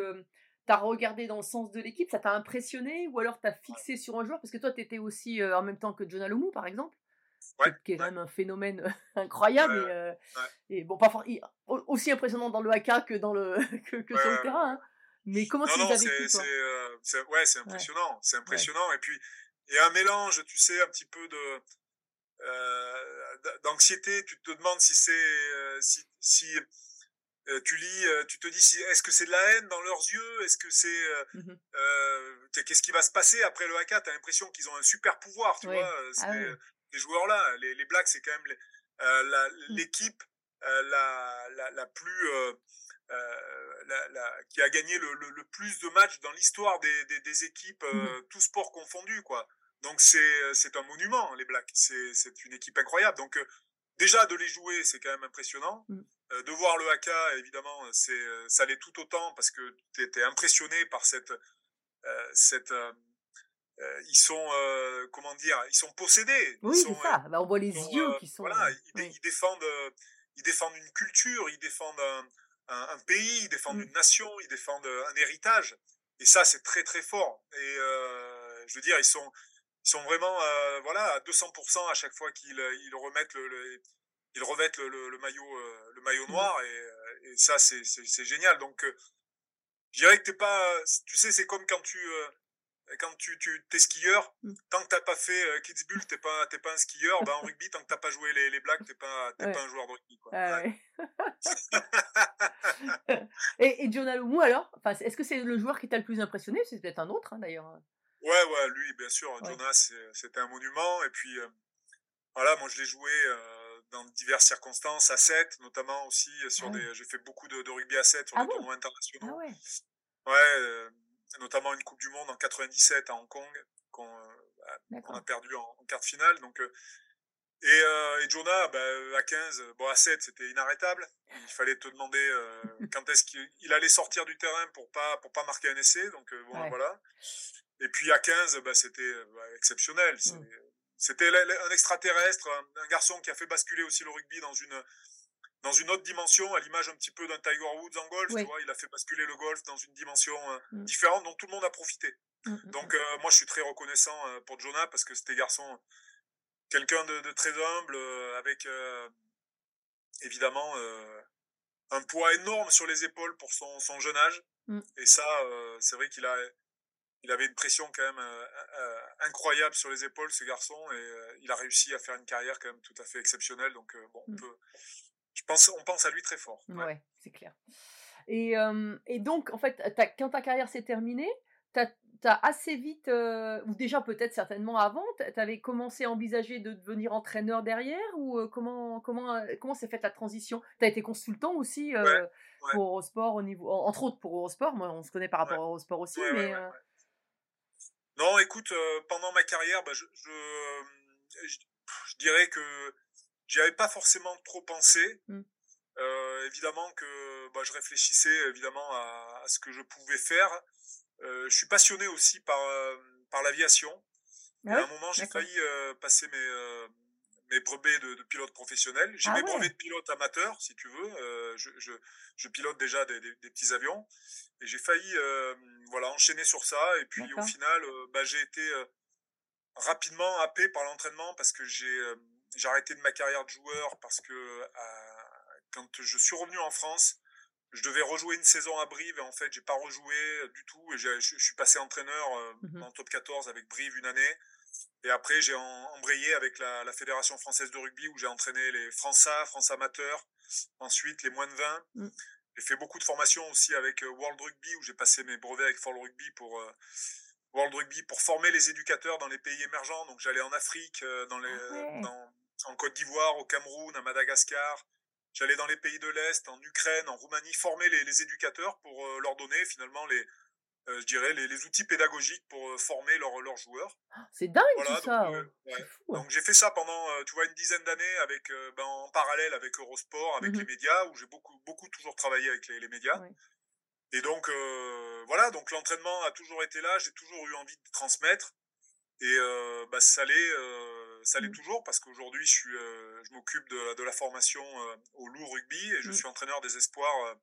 as regardé dans le sens de l'équipe, ça t'a impressionné ou alors t'as fixé sur un joueur? Parce que toi, tu étais aussi euh, en même temps que John Alomou, par exemple, Ouais, qui est quand même un phénomène euh, incroyable. Et, euh, et bon, pas for- aussi impressionnant dans le haka que, dans le, que, sur le terrain. hein. Mais comment Non, tu non, c'est euh, c'est- ouais, c'est impressionnant, c'est impressionnant. Et puis il y a un mélange, tu sais, un petit peu de euh, d'anxiété. Tu te demandes si c'est euh, si, si euh, tu lis, euh, tu te dis si est-ce que c'est de la haine dans leurs yeux, est-ce que c'est euh, t'sais, qu'est-ce qui va se passer après le haka T'as l'impression qu'ils ont un super pouvoir, tu vois. Ah. Les joueurs là, les, les Blacks, c'est quand même euh, la- Mm. l'équipe euh, la, la, la plus euh, euh, la, la- qui a gagné le, le, le plus de matchs dans l'histoire des, des, des équipes, euh, Mhm. tous sports confondus, quoi. Donc c'est un monument, les Blacks. C'est c'est une équipe incroyable. Donc euh, déjà de les jouer, c'est quand même impressionnant. Euh, de voir le haka, évidemment, c'est euh, ça l'est tout autant parce que tu étais impressionné par cette euh, cette euh, euh, ils sont euh, comment dire, ils sont possédés. Oui, c'est ça. Bah, on voit les yeux euh, qui sont. voilà, ils, oui. ils défendent euh, ils défendent une culture, ils défendent un, un, un pays, ils défendent Mm. une nation, ils défendent euh, un héritage. Et ça, c'est très très fort. Et euh, je veux dire, ils sont ils sont vraiment euh, voilà à 200% à chaque fois qu'ils ils remettent le, le- ils revêtent le, le, le maillot euh, le maillot Mm. noir et, euh, et ça c'est génial. Donc euh, je dirais que t'es pas tu sais c'est comme quand tu euh, quand tu, tu t'es skieur, Mm. tant que t'as pas fait euh, Kitzbühel, t'es pas t'es pas un skieur. Ben en rugby, tant que t'as pas joué les, les Blacks, t'es pas t'es Ouais. pas un joueur de rugby. Quoi. Ah Ouais. et, et John Alomou, alors? Enfin, Est-ce que c'est le joueur qui t'a le plus impressionné? C'est peut-être un autre, hein, d'ailleurs. Ouais, ouais, lui, bien sûr, Ouais. C'est- c'était un monument. Et puis, euh, voilà, moi, je l'ai joué euh, dans diverses circonstances, à 7, notamment aussi. sur Ah des, J'ai fait beaucoup de, de rugby à 7 sur Ah des bon? tournois Ah internationaux. ouais. Ouais, notamment une Coupe du Monde en 97 à Hong Kong, qu'on euh, on D'accord. a perdu en, en quart de finale. Donc, euh, et, euh, et Jonah, bah, à 15, bon, à 7, c'était inarrêtable. Il fallait te demander euh, quand est-ce qu'il il allait sortir du terrain pour pas, pour pas marquer un essai. Donc, euh, bon, Ouais. voilà. Et puis à 15, bah, c'était bah, exceptionnel. C'est- Mm. c'était un extraterrestre, un, un, garçon qui a fait basculer aussi le rugby dans une, dans une autre dimension, à l'image un petit peu d'un Tiger Woods en golf. Tu vois, il a fait basculer le golf dans une dimension euh, mm. différente dont tout le monde a profité. Mm, mm, Donc, euh, moi, je suis très reconnaissant euh, pour Jonah parce que c'était garçon, quelqu'un de, de, très humble, avec évidemment un poids énorme sur les épaules pour son, son jeune âge. Et ça, c'est vrai qu'il a, il avait une pression quand même incroyable sur les épaules, ce garçon, et il a réussi à faire une carrière quand même tout à fait exceptionnelle. Donc, bon, on peut je pense, on pense à lui très fort. Ouais, c'est clair. Et, et, donc, en fait, quand ta carrière s'est terminée, tu as, assez vite, ou déjà peut-être certainement avant, tu avais commencé à envisager de devenir entraîneur derrière Ou comment comment comment s'est faite la transition? Tu as été consultant aussi pour Eurosport, au niveau, entre autres pour Eurosport, moi on se connaît par rapport à Eurosport aussi, mais. Non, écoute, pendant ma carrière, bah, je, je, je, dirais que J'y avais pas forcément trop pensé. Mmh. Euh, évidemment que bah, je réfléchissais évidemment à, ce que je pouvais faire. Euh, je suis passionné aussi par, euh, par l'aviation. Ah à un moment, j'ai failli passer mes, mes brevets de, pilote professionnel. J'ai ah mes brevets de pilote amateur, si tu veux. Je, je, je, pilote déjà des, des, petits avions. Et j'ai failli voilà, enchaîner sur ça. Et puis au final, bah, j'ai été rapidement happé par l'entraînement parce que j'ai j'ai arrêté de ma carrière de joueur parce que euh, quand je suis revenu en France, je devais rejouer une saison à Brive et en fait j'ai pas rejoué du tout et je, suis passé entraîneur euh, mmh en top 14 avec Brive une année et après j'ai embrayé avec la, Fédération française de rugby où j'ai entraîné les Français, France amateurs, ensuite les moins de 20. Mmh. J'ai fait beaucoup de formations aussi avec euh, World Rugby où j'ai passé mes brevets avec World Rugby pour World Rugby pour former les éducateurs dans les pays émergents. Donc j'allais en Afrique, dans les, ah dans, en Côte d'Ivoire, au Cameroun, à Madagascar. J'allais dans les pays de l'Est, en Ukraine, en Roumanie, former les, éducateurs pour euh, leur donner finalement les, euh, je dirais, les, outils pédagogiques pour euh, former leurs joueurs. Ah, c'est dingue tout ça. Hein. Donc j'ai fait ça pendant, tu vois, une dizaine d'années avec, ben, en parallèle avec Eurosport, avec mmh les médias, où j'ai beaucoup, beaucoup toujours travaillé avec les, médias. Et donc voilà, donc l'entraînement a toujours été là. J'ai toujours eu envie de transmettre. Et bah, ça allait ça l'est mmh. toujours parce qu'aujourd'hui, je, suis, euh, je m'occupe de, de, la formation euh, au loup rugby et je mmh. suis entraîneur des espoirs euh,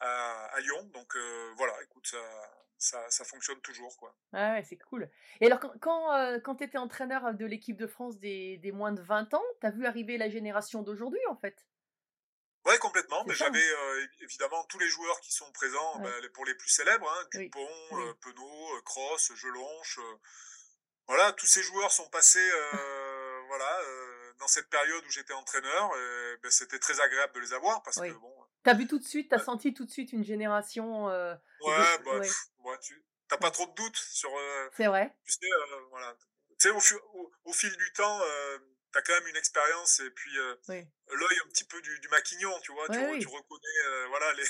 à, à, Lyon. Donc voilà, écoute, ça, ça, ça, fonctionne toujours. Quoi. Ah ouais, c'est cool. Et alors, quand, quand, tu étais entraîneur de l'équipe de France des, des, moins de 20 ans, tu as vu arriver la génération d'aujourd'hui en fait? Oui, complètement. Mais j'avais évidemment tous les joueurs qui sont présents, bah, pour les plus célèbres, hein, Dupont, oui. Penaud, Cross, Gelonche, voilà, tous ces joueurs sont passés euh, voilà, euh, dans cette période où j'étais entraîneur. Et, ben, c'était très agréable de les avoir parce que bon. T'as vu tout de suite, t'as senti tout de suite une génération. Euh, ouais, bah, ouais. tu t'as pas trop de doutes sur. C'est vrai. Tu sais, voilà. Tu sais, au, au, fil du temps, t'as quand même une expérience et puis l'œil un petit peu du, du maquignon, tu vois. tu, tu, reconnais, voilà, les,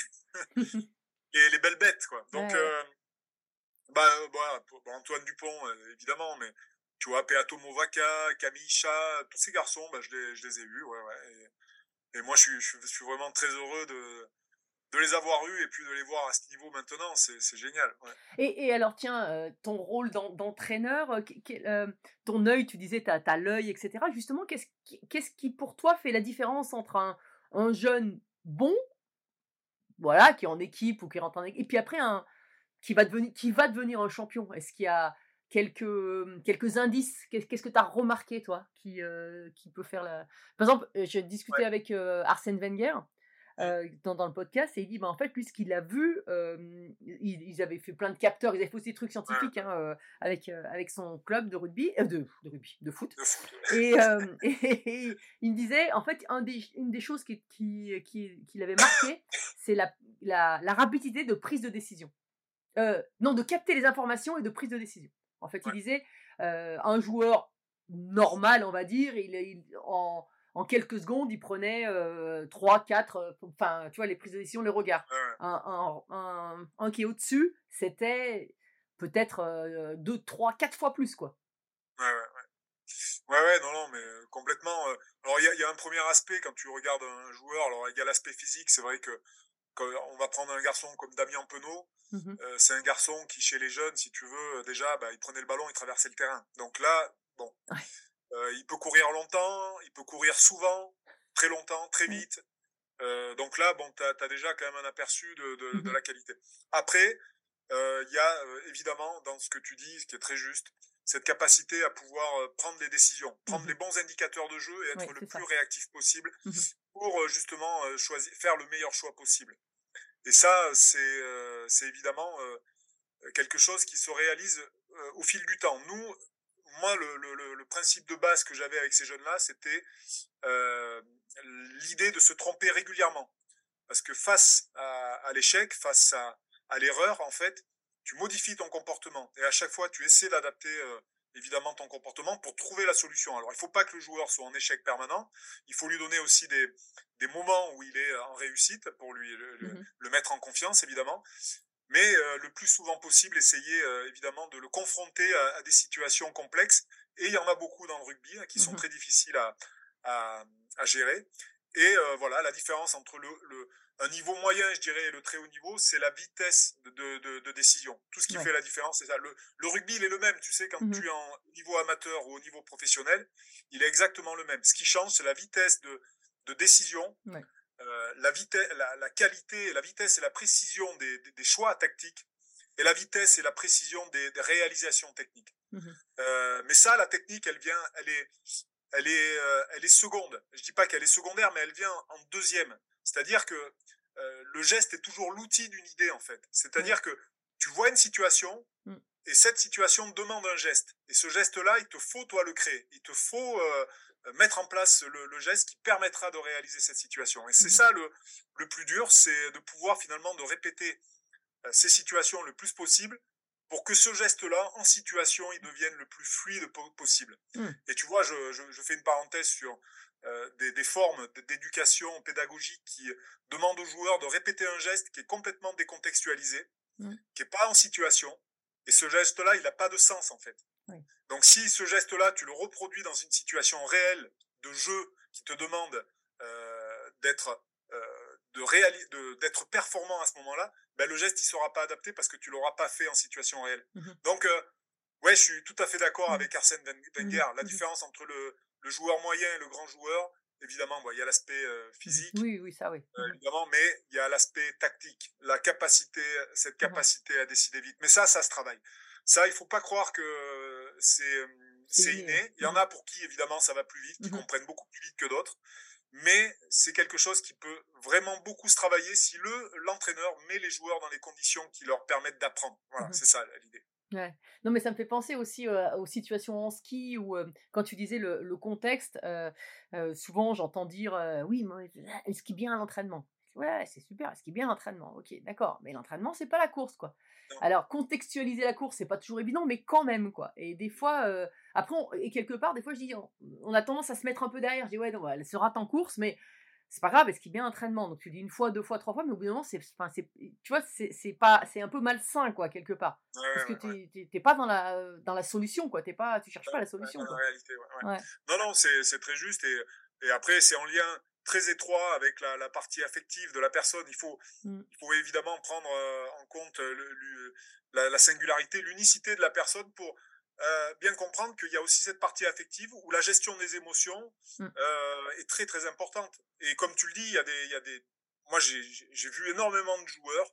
les, les, belles bêtes, quoi. Donc. Bah, euh, bah, Antoine Dupont, euh, évidemment, mais tu vois, Peato Movaca, Camille Chat, tous ces garçons, bah, je, les, je les ai vus, ouais, ouais. Et, moi, je suis, je, suis vraiment très heureux de, de les avoir eus et puis de les voir à ce niveau maintenant, c'est génial. Et, et, alors, tiens, euh, ton rôle d'entraîneur, ton œil, tu disais, tu as, as l'œil, etc. Justement, qu'est-ce qui, qui, pour toi, fait la différence entre un, un jeune bon, voilà, qui est en équipe ou qui rentre en équipe, et puis après un, qui va devenir, qui va devenir un champion? Est-ce qu'il y a quelques, quelques indices? Qu'est-ce que tu as remarqué, toi, qui, qui peut faire la. Par exemple, j'ai discuté avec Arsène Wenger. dans, dans, le podcast et il dit bah, en fait lui ce qu'il a vu ils, avaient fait plein de capteurs ils avaient fait aussi des trucs scientifiques hein, avec avec son club de rugby de, de, rugby de foot et, et, il me disait en fait un des, une des choses qui qui, qui, qui l'avait marqué c'est la, la, la rapidité de prise de décision euh, non, de capter les informations et de prise de décision. En fait, il disait, euh, un joueur normal, on va dire, il, en, en, quelques secondes, il prenait euh, 3, 4, euh, enfin, tu vois, les prises de décision, les regards. Un, un, un, qui est au-dessus, c'était peut-être 2, 3, 4 fois plus, quoi. Ouais, ouais, ouais. Ouais, ouais, non, non, mais complètement. alors, il y a, y a, un premier aspect quand tu regardes un joueur. Alors, il y a l'aspect physique. C'est vrai que on va prendre un garçon comme Damien Penaud, mmh euh, c'est un garçon qui, chez les jeunes, si tu veux, déjà, bah, il prenait le ballon, il traversait le terrain. Donc là, bon, Euh, il peut courir longtemps, il peut courir souvent, très longtemps, très vite. Euh, donc là, bon, tu as, déjà quand même un aperçu de, de, de Mhm. la qualité. Après, euh, il y a euh, évidemment dans ce que tu dis, ce qui est très juste, cette capacité à pouvoir euh, prendre des décisions, prendre Mhm. les bons indicateurs de jeu et être Ouais, le ça. plus réactif possible pour euh, justement euh, choisir, faire le meilleur choix possible. Et ça, c'est euh, évidemment euh, quelque chose qui se réalise euh, au fil du temps. Nous, moi, le, principe de base que j'avais avec ces jeunes-là, c'était l'idée de se tromper régulièrement. Parce que face à, l'échec, face à, l'erreur, en fait, tu modifies ton comportement. Et à chaque fois, tu essaies d'adapter évidemment ton comportement pour trouver la solution. Alors, il ne faut pas que le joueur soit en échec permanent. Il faut lui donner aussi des, des moments où il est en réussite pour lui le, Mhm. le mettre en confiance, évidemment. Mais euh, le plus souvent possible, essayer euh, évidemment de le confronter à, à des situations complexes. Et il y en a beaucoup dans le rugby hein, qui sont Mhm. très difficiles à, à, à gérer. Et euh, voilà, la différence entre le, le, un niveau moyen, je dirais, et le très haut niveau, c'est la vitesse de, de, décision. Tout ce qui Ouais. fait la différence, c'est ça. Le, le rugby, il est le même. Tu sais, quand Mhm. tu es en niveau amateur ou au niveau professionnel, il est exactement le même. Ce qui change, c'est la vitesse de, de décision, Ouais. euh, la, vitesse, la, la qualité, la vitesse et la précision des, des, des choix tactiques, et la vitesse et la précision des, des réalisations techniques. Mhm. Euh, mais ça, la technique, elle vient, elle est, elle est, euh, elle est seconde. Je dis pas qu'elle est secondaire, mais elle vient en deuxième. C'est-à-dire que euh, le geste est toujours l'outil d'une idée, en fait. C'est-à-dire que tu vois une situation, Mm. et cette situation demande un geste. Et ce geste-là, il te faut, toi, le créer. Il te faut euh, mettre en place le, le geste qui permettra de réaliser cette situation. Et c'est Mhm. ça le, le plus dur, c'est de pouvoir finalement de répéter euh, ces situations le plus possible pour que ce geste-là, en situation, il devienne le plus fluide po- possible. Mm. Et tu vois, je, je, je fais une parenthèse sur euh, des, des formes d'éducation pédagogique qui demandent aux joueurs de répéter un geste qui est complètement décontextualisé, Mm. qui est pas en situation. Et ce geste-là, il n'a pas de sens en fait. Oui. Donc si ce geste-là, tu le reproduis dans une situation réelle de jeu qui te demande euh, d'être euh, d'être performant à ce moment-là, ben, le geste il sera pas adapté parce que tu l'auras pas fait en situation réelle. Mhm. Donc ouais, je suis tout à fait d'accord Mhm. avec Arsène Wen- Wenger. La Mhm. différence entre le, le joueur moyen et le grand joueur, évidemment, bon, il y a l'aspect euh, physique, Oui, oui, ça, oui. euh, Mhm. évidemment, mais il y a l'aspect tactique, la capacité, cette capacité à décider vite. Mais ça, ça se travaille. Ça, il faut pas croire que c'est euh, C'est inné. Il y en a pour qui, évidemment, ça va plus vite, qui comprennent beaucoup plus vite que d'autres. Mais c'est quelque chose qui peut vraiment beaucoup se travailler si le l'entraîneur met les joueurs dans les conditions qui leur permettent d'apprendre. Voilà, c'est ça l'idée. Ouais. Non, mais ça me fait penser aussi euh, aux situations en ski où, euh, quand tu disais le, le contexte, euh, souvent j'entends dire Oui, moi, elle skie bien à l'entraînement. Ouais, c'est super, elle skie bien à l'entraînement. Ok, d'accord. Mais l'entraînement, c'est pas la course, quoi. Alors, contextualiser la course, c'est pas toujours évident, mais quand même, quoi. Et des fois, après, on- et quelque part, des fois, je dis on, on a tendance à se mettre un peu derrière. Je dis Ouais, non, elle se rate en course, mais c'est pas grave, elle skie bien à l'entraînement. Donc tu dis une fois, deux fois, trois fois, mais au bout d'un moment, c'est, enfin, c'est, tu vois, c'est, c'est pas, c'est un peu malsain, quoi, quelque part. Ouais, Parce que ouais, t'es t'es- pas dans la, dans la solution, quoi. T'es pas, tu cherches pas la solution, la réalité. Non, non, c'est c'est très juste. Et, et après, c'est en lien très étroit avec la, la partie affective de la personne. Il faut, Mm. il faut évidemment prendre euh, en compte le- le- la, la singularité, l'unicité de la personne pour euh, bien comprendre qu'il y a aussi cette partie affective où la gestion des émotions Mm. euh, est très très importante. Et comme tu le dis, il y a des, il y a des... moi j'ai vu énormément de joueurs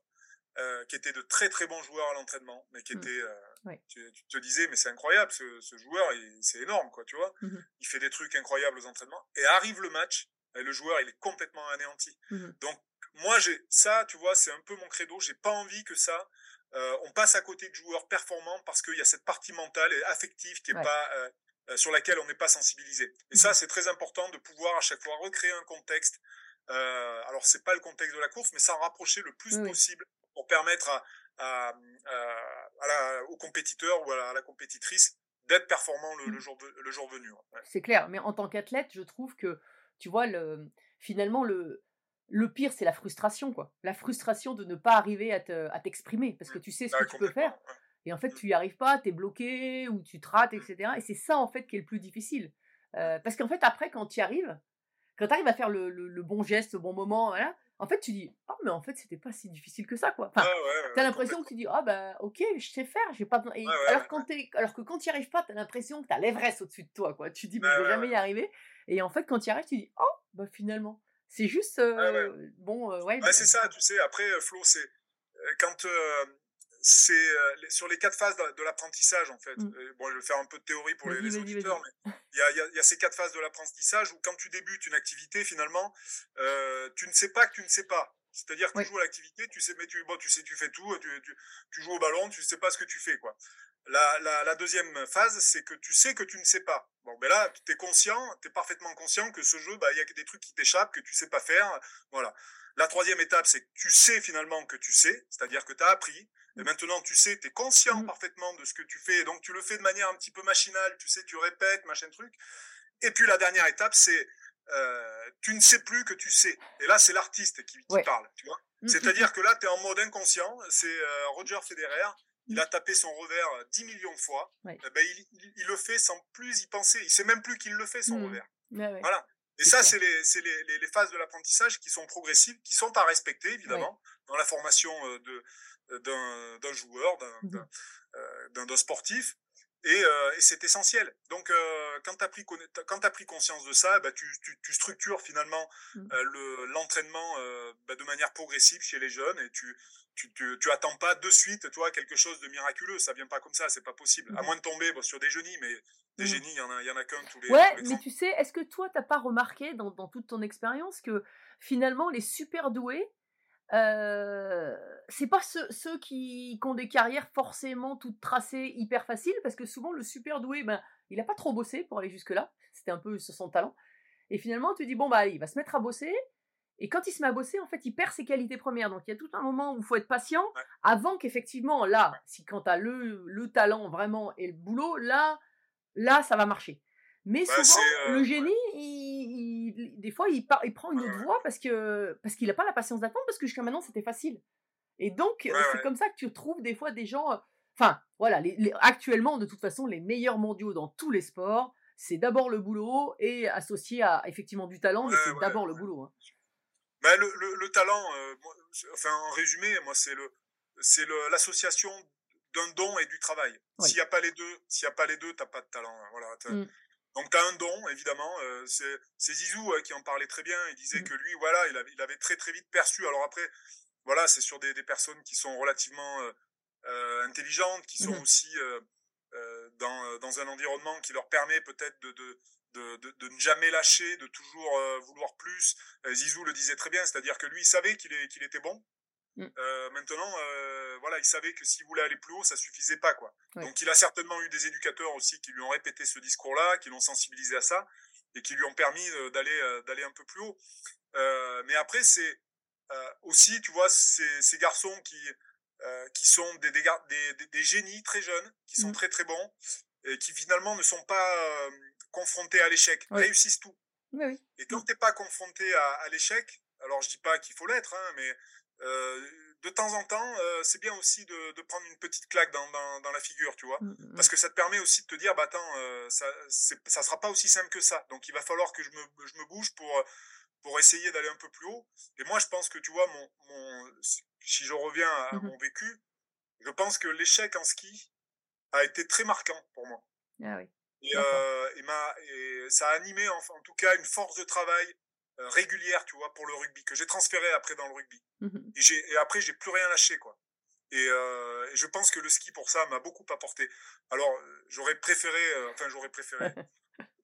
euh, qui étaient de très très bons joueurs à l'entraînement, mais qui Mm. étaient, Ouais. tu, tu te disais, mais c'est incroyable, ce, ce joueur, c'est énorme, quoi, tu vois. Mhm. Il fait des trucs incroyables aux entraînements. Et arrive le match, et le joueur, il est complètement anéanti. Mhm. Donc, moi, j'ai ça, tu vois, c'est un peu mon credo. J'ai pas envie que ça, euh, on passe à côté de joueurs performants parce qu'il y a cette partie mentale et affective qui est Ouais. pas, euh, euh, sur laquelle on n'est pas sensibilisé. Et ça, c'est très important de pouvoir à chaque fois recréer un contexte. Euh, alors, c'est pas le contexte de la course, mais s'en rapprocher le plus possible pour permettre à, à, à- à la, au compétiteur ou à la, à la compétitrice d'être performant le, le Mhm. jour, le jour venu. ouais. C'est clair. Mais en tant qu'athlète, je trouve que, tu vois, le, finalement, le, le pire, c'est la frustration, quoi. La frustration de ne pas arriver à te- à t'exprimer. Parce que tu sais ce que tu peux faire. Et en fait, Mm. tu y arrives pas, tu es bloqué, ou tu te rates, etc. Et c'est ça, en fait, qui est le plus difficile. Euh, parce qu'en fait, après, quand tu y arrives, quand tu arrives à faire le, le- le bon geste au bon moment, voilà, en fait, tu dis, oh, mais en fait, c'était pas si difficile que ça, quoi. Enfin, Ouais, ouais, ouais, t'as l'impression que tu dis, ah, bah, ok, je sais faire, j'ai pas besoin. et- Ouais, ouais, alors, quand alors que quand tu n'y arrives pas, t'as l'impression que t'as l'Everest au-dessus de toi, quoi. Tu dis, mais Ouais, je vais jamais y arriver. Et en fait, quand tu y arrives, tu dis, oh, bah, finalement. C'est juste, euh, bon, euh, ouais. Ouais, c'est ça, tu sais. Après, euh, Flo, c'est quand c'est euh, sur les quatre phases de, de l'apprentissage, en fait. Mm. Bon, je vais faire un peu de théorie pour les, auditeurs, mais il y a, il y a- il y a ces quatre phases de l'apprentissage où quand tu débutes une activité, finalement, euh, tu ne sais pas que tu ne sais pas. C'est-à-dire que Oui. tu joues à l'activité, tu sais, mais tu, bon, tu sais, tu fais tout, tu, tu, tu joues au ballon, tu sais pas ce que tu fais, quoi. La, la, la deuxième phase, c'est que tu sais que tu ne sais pas. Bon, ben là, tu es conscient, tu es parfaitement conscient que ce jeu, bah, il y a que des trucs qui t'échappent, que tu sais pas faire. Voilà. La troisième étape, c'est que tu sais finalement que tu sais, c'est-à-dire que tu as appris. Et maintenant, tu sais, tu es conscient Mhm. parfaitement de ce que tu fais. Et donc, tu le fais de manière un petit peu machinale. Tu sais, tu répètes, machin truc. Et puis, la dernière étape, c'est euh, tu ne sais plus que tu sais. Et là, c'est l'artiste qui, qui Ouais. parle, tu vois. mm, C'est-à-dire que là, tu es en mode inconscient. C'est euh, Roger Federer. Il Mm. a tapé son revers euh, 10 millions de fois. Ouais. Eh ben, il, il- il le fait sans plus y penser. Il sait même plus qu'il le fait, son Mm. revers. mm, ouais. Voilà. Et ça, c'est les, c'est les, les, les phases de l'apprentissage qui sont progressives, qui sont à respecter, évidemment, dans la formation euh, de, d'un, joueur, d'un, d'un, euh, d'un sportif. Et, euh, et c'est essentiel. Donc, euh, quand tu as pris, quand pris conscience de ça, bah, tu, tu, tu structures finalement Mhm. euh, le, l'entraînement bah, de manière progressive chez les jeunes et tu, tu, tu, tu attends pas de suite, toi, quelque chose de miraculeux. Ça vient pas comme ça, c'est pas possible. À Mhm. moins de tomber bon, sur des génies, mais des Mhm. génies, il y en a, il y en a qu'un tous les. Ouais, tous les mais 30. tu sais, est-ce que toi, t'as pas remarqué dans, dans toute ton expérience que finalement, les super doués, euh, c'est pas ceux, ceux qui, qui ont des carrières forcément toutes tracées hyper faciles, parce que souvent, le super doué, ben, il a pas trop bossé pour aller jusque-là, c'était un peu sur son talent. Et finalement, tu dis, bon, bah, allez, il va se mettre à bosser, et quand il se met à bosser, en fait, il perd ses qualités premières. Donc, il y a tout un moment où il faut être patient avant qu'effectivement, là, si quand tu as le, le talent vraiment et le boulot, là, là, ça va marcher. Mais Bah, souvent, c'est, euh, le génie, il- il- des fois, il, part, il prend une Ouais, autre ouais. voie parce que parce qu'il n'a pas la patience d'attendre, parce que jusqu'à maintenant, c'était facile. Et donc, c'est comme ça que tu trouves des fois des gens. euh, Enfin, voilà, les- les- actuellement, de toute façon, les meilleurs mondiaux dans tous les sports, c'est d'abord le boulot et associé à effectivement du talent, mais c'est d'abord le boulot. hein. Ben, le, le, le talent, euh, moi, enfin en résumé, moi c'est le c'est le- l'association d'un don et du travail. S'il n'y a pas les deux, s'il y a pas les deux, t'as pas de talent. hein, Voilà. Mm. Donc tu as un don, évidemment. euh, c'est Zizou qui en parlait très bien. Il disait Mm. que lui, voilà, il avait, il avait très très vite perçu. Alors après, voilà, c'est sur des, des personnes qui sont relativement euh, euh, intelligentes, qui sont Mhm. aussi euh, dans, dans un environnement qui leur permet peut-être de, de, de, ne jamais lâcher, de toujours vouloir plus. Zizou le disait très bien, c'est-à-dire que lui, il savait qu'il était bon. Mm. Euh, maintenant, euh, voilà, il savait que s'il voulait aller plus haut, ça suffisait pas, quoi. Ouais. Donc, il a certainement eu des éducateurs aussi qui lui ont répété ce discours-là, qui l'ont sensibilisé à ça et qui lui ont permis euh, d'aller d'aller un peu plus haut. Euh, mais après, c'est aussi, tu vois, ces, ces garçons qui qui sont des, des, des, des- génies très jeunes, qui sont Mhm. très très bons et qui finalement ne sont pas confrontés à l'échec, Ouais. réussissent tout. Oui. Et quand t'es pas confronté à, à l'échec, alors je dis pas qu'il faut l'être, hein, mais de temps en temps, euh, c'est bien aussi de, de prendre une petite claque dans, dans, dans la figure, tu vois. Mm, mm, Parce que ça te permet aussi de te dire, bah attends, euh, ça, ça sera pas aussi simple que ça. Donc il va falloir que je me, je me bouge pour, euh, pour essayer d'aller un peu plus haut. Et moi, je pense que tu vois, mon, mon, si je reviens à, Mhm. mon vécu, je pense que l'échec en ski a été très marquant pour moi. Ah oui. Et, D'accord. euh, et, m'a- et ça a animé en, en tout cas une force de travail euh, régulière, tu vois, pour le rugby, que j'ai transféré après dans le rugby. Mhm. Et, j'ai, et après, j'ai plus rien lâché, quoi. Et, euh, et je pense que le ski, pour ça, m'a beaucoup apporté. Alors, euh, j'aurais préféré, euh, enfin, j'aurais préféré,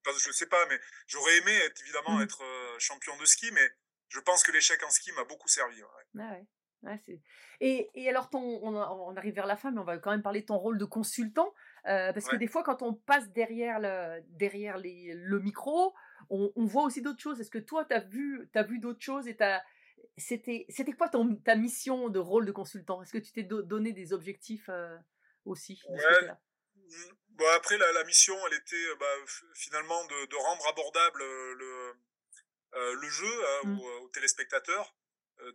parce que je sais pas, mais j'aurais aimé être, évidemment Mhm. être euh, champion de ski, mais je pense que l'échec en ski m'a beaucoup servi. ouais. Ah ouais. Ouais, c'est- et, et alors, ton, on, arrive vers la fin, mais on va quand même parler de ton rôle de consultant. euh, parce que des fois, quand on passe derrière le, derrière les, le micro, on, on voit aussi d'autres choses. Est-ce que toi, tu as vu, as vu d'autres choses et c'était, c'était quoi ton, ta mission de rôle de consultant? Est-ce que tu t'es do- donné des objectifs euh, aussi de Ouais. côté-là? Mm. Bon, après, la, la mission, elle était euh, bah, finalement de, de rendre abordable euh, le, euh, le jeu euh, Mm. aux, aux téléspectateurs,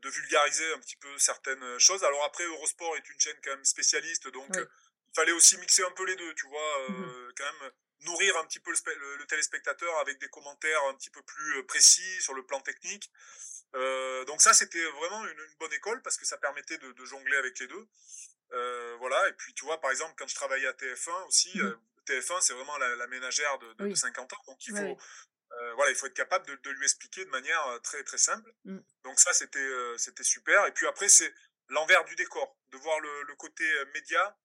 de vulgariser un petit peu certaines choses. Alors après, Eurosport est une chaîne quand même spécialiste, donc il fallait aussi mixer un peu les deux, tu vois, Mhm. quand même nourrir un petit peu le, spé- le- le téléspectateur avec des commentaires un petit peu plus euh, précis sur le plan technique. Euh, donc ça, c'était vraiment une, une bonne école parce que ça permettait de, de jongler avec les deux. Euh, voilà. Et puis, tu vois, par exemple, quand je travaillais à TF1 aussi, euh, TF1, c'est vraiment la, la ménagère de, de, de Oui. 50 ans. Donc, il faut, euh, voilà, il faut être capable de, de lui expliquer de manière très, très simple. Mm. Donc ça, c'était euh, c'était super. Et puis après, c'est l'envers du décor, de voir le, le côté euh, média,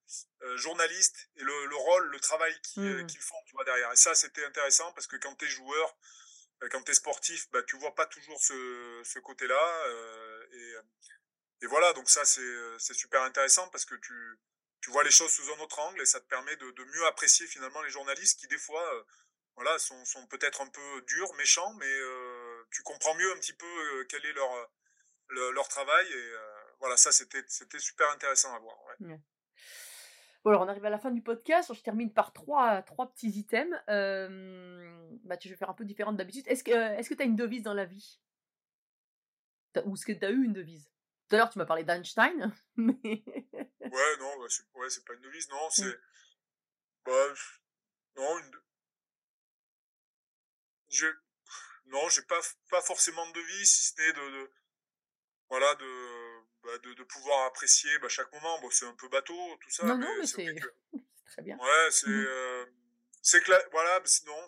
euh, journaliste, et le, le rôle, le travail euh, Mm. qu'ils font, tu vois, derrière. Et ça, c'était intéressant parce que quand tu es joueur, euh, quand tu es sportif, bah, tu vois pas toujours ce, ce côté-là. euh, et, et voilà, donc ça, c'est super intéressant parce que tu, tu vois les choses sous un autre angle et ça te permet de, de mieux apprécier finalement les journalistes qui, des fois, euh, voilà, sont, sont peut-être un peu durs, méchants, mais tu comprends mieux un petit peu quel est leur, le- leur travail. Et voilà, ça, c'était c'était super intéressant à voir. Ouais. Bon, alors on arrive à la fin du podcast. Je termine par trois, trois petits items. Euh, bah, je vais faire un peu différent d'habitude. Est-ce que est-ce que tu as une devise dans la vie? Ou est-ce que tu as eu une devise? Tout à l'heure, tu m'as parlé d'Einstein. Mais... Ouais, non, bah, c'est ouais, c'est pas une devise, non, c'est. Mm. Bah, non, une. J'ai. Non, j'ai pas, pas forcément de devise, si ce n'est de, de- Voilà, de, bah, de, de pouvoir apprécier bah, chaque moment. Bon, c'est un peu bateau, tout ça. non, non, mais c'est que- très bien. Ouais, c'est. Mhm. euh, que voilà, mais sinon.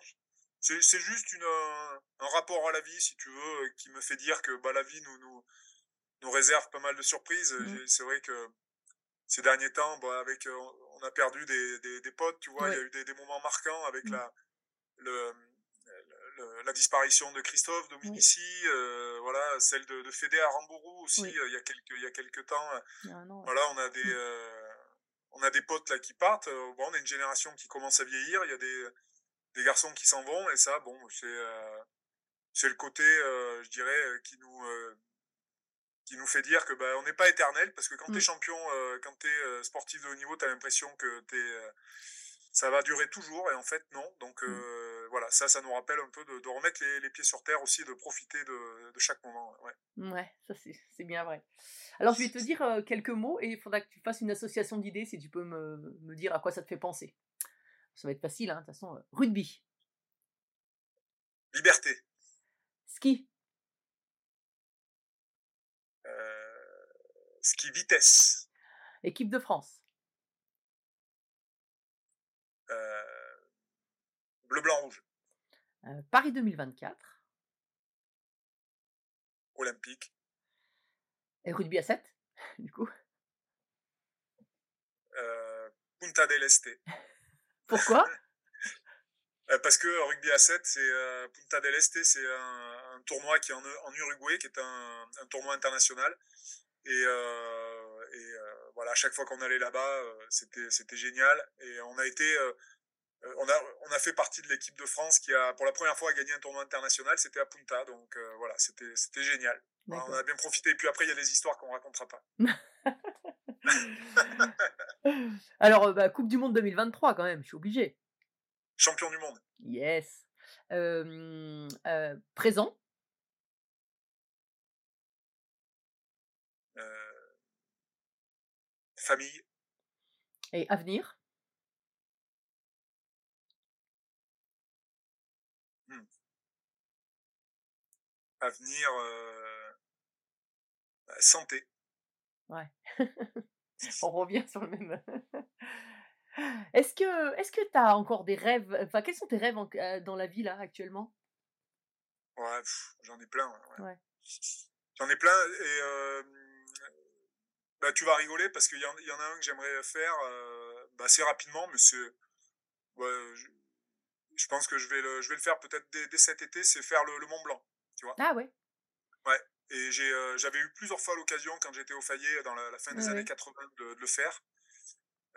C'est juste une, un rapport à la vie, si tu veux, qui me fait dire que bah, la vie nous, nous, nous réserve pas mal de surprises. J'ai- C'est vrai que ces derniers temps, bah, avec, euh, on a perdu des, des, des potes, tu vois, il y a eu des, des moments marquants avec Mhm. la, le, le- la disparition de Christophe Dominici, euh, voilà, celle de, de Fédé à Rambourou aussi, Oui. euh, il y a quelques, il y a quelques temps. euh. Voilà, on a des, Mm. euh, on a des potes là qui partent. euh, Bon, on a une génération qui commence à vieillir. Il y a des, des garçons qui s'en vont et ça, bon, c'est, euh, c'est le côté, euh, je dirais, euh, qui nous, euh, qui nous fait dire que bah, on n'est pas éternel parce que quand Mm. t'es champion, euh, quand t'es euh, sportif de haut niveau, t'as l'impression que t'es, euh, ça va durer toujours et en fait non. Donc euh, voilà, ça, ça nous rappelle un peu de, de remettre les, les pieds sur terre aussi, de profiter de, de chaque moment. Ouais. Ouais, ça c'est bien vrai. Alors je vais te dire euh, quelques mots et il faudra que tu fasses une association d'idées si tu peux me, me dire à quoi ça te fait penser. Ça va être facile, hein, de toute façon. euh, Rugby, Liberté, ski, euh, ski vitesse, équipe de France, euh, bleu blanc rouge, euh, Paris 2024 olympique, et rugby à 7, du coup. euh, Punta del Este. Pourquoi? Euh, parce que rugby à 7, c'est euh, Punta del Este, c'est un, un tournoi qui est en, en Uruguay, qui est un, un tournoi international. Et, euh, et voilà, à chaque fois qu'on allait là-bas, c'était c'était génial. Et on a été, on a on a fait partie de l'équipe de France qui a pour la première fois gagné un tournoi international. C'était à Punta, donc euh, voilà, c'était génial. On a bien profité. Et puis après, il y a des histoires qu'on racontera pas. Alors, euh, bah, Coupe du Monde 2023 quand même, je suis obligé. Champion du monde, Yes. Euh, euh, présent, euh, famille, et avenir, avenir, euh, santé. on revient sur le même. Est-ce que est-ce que tu as encore des rêves Enfin, quels sont tes rêves en- euh, dans la vie là actuellement? Ouais, j'en ai plein. ouais. Ouais. J'en ai plein et euh, bah, tu vas rigoler parce qu'il y, y en a un que j'aimerais faire euh, bah, assez rapidement, mais c'est. ouais, je, je pense que je vais le, je vais le faire peut-être dès, dès cet été, c'est faire le, le Mont Blanc. Ah ouais. Et j'ai, euh, j'avais eu plusieurs fois l'occasion quand j'étais au Fayet dans la, la fin des Ouais, années ouais. 80 de, de le faire.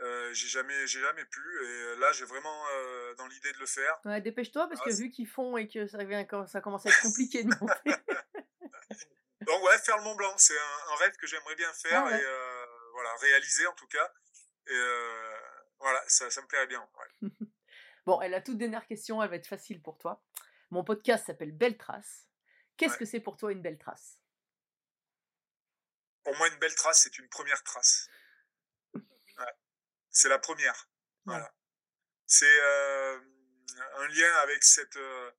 Euh, j'ai jamais, j'ai jamais pu et là j'ai vraiment euh, dans l'idée de le faire. Ouais, dépêche-toi parce Ah, que c'est- vu qu'ils font et que ça, vient, ça commence à être compliqué de monter. Donc ouais, faire le Mont Blanc, c'est un, un rêve que j'aimerais bien faire Ah ouais. et euh, voilà réaliser en tout cas. Et euh, voilà, ça, ça me plairait bien. ouais. Bon, et la toute dernière question, elle va être facile pour toi. Mon podcast s'appelle Belle Trace. Qu'est-ce Ouais. que c'est pour toi une belle trace? Pour moi, une belle trace, c'est une première trace. Ouais. C'est la première. Voilà. C'est euh, un lien avec cette, euh,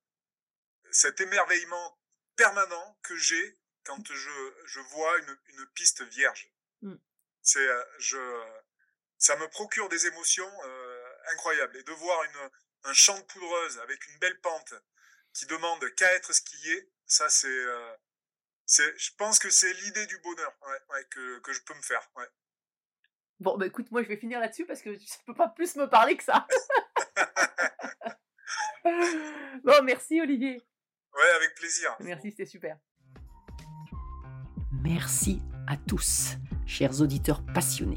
cet émerveillement permanent que j'ai quand je, je vois une, une piste vierge. Mm. C'est, euh, je, ça me procure des émotions incroyables. Et de voir une, un champ de poudreuse avec une belle pente qui demande qu'à être skié, ça c'est, euh, c'est, je pense que c'est l'idée du bonheur ouais, ouais, que, que je peux me faire. Ouais. Bon, bah écoute, moi je vais finir là-dessus parce que je peux pas plus me parler que ça. bon, merci Olivier. Ouais, avec plaisir. Merci, c'était super. Merci à tous, chers auditeurs passionnés.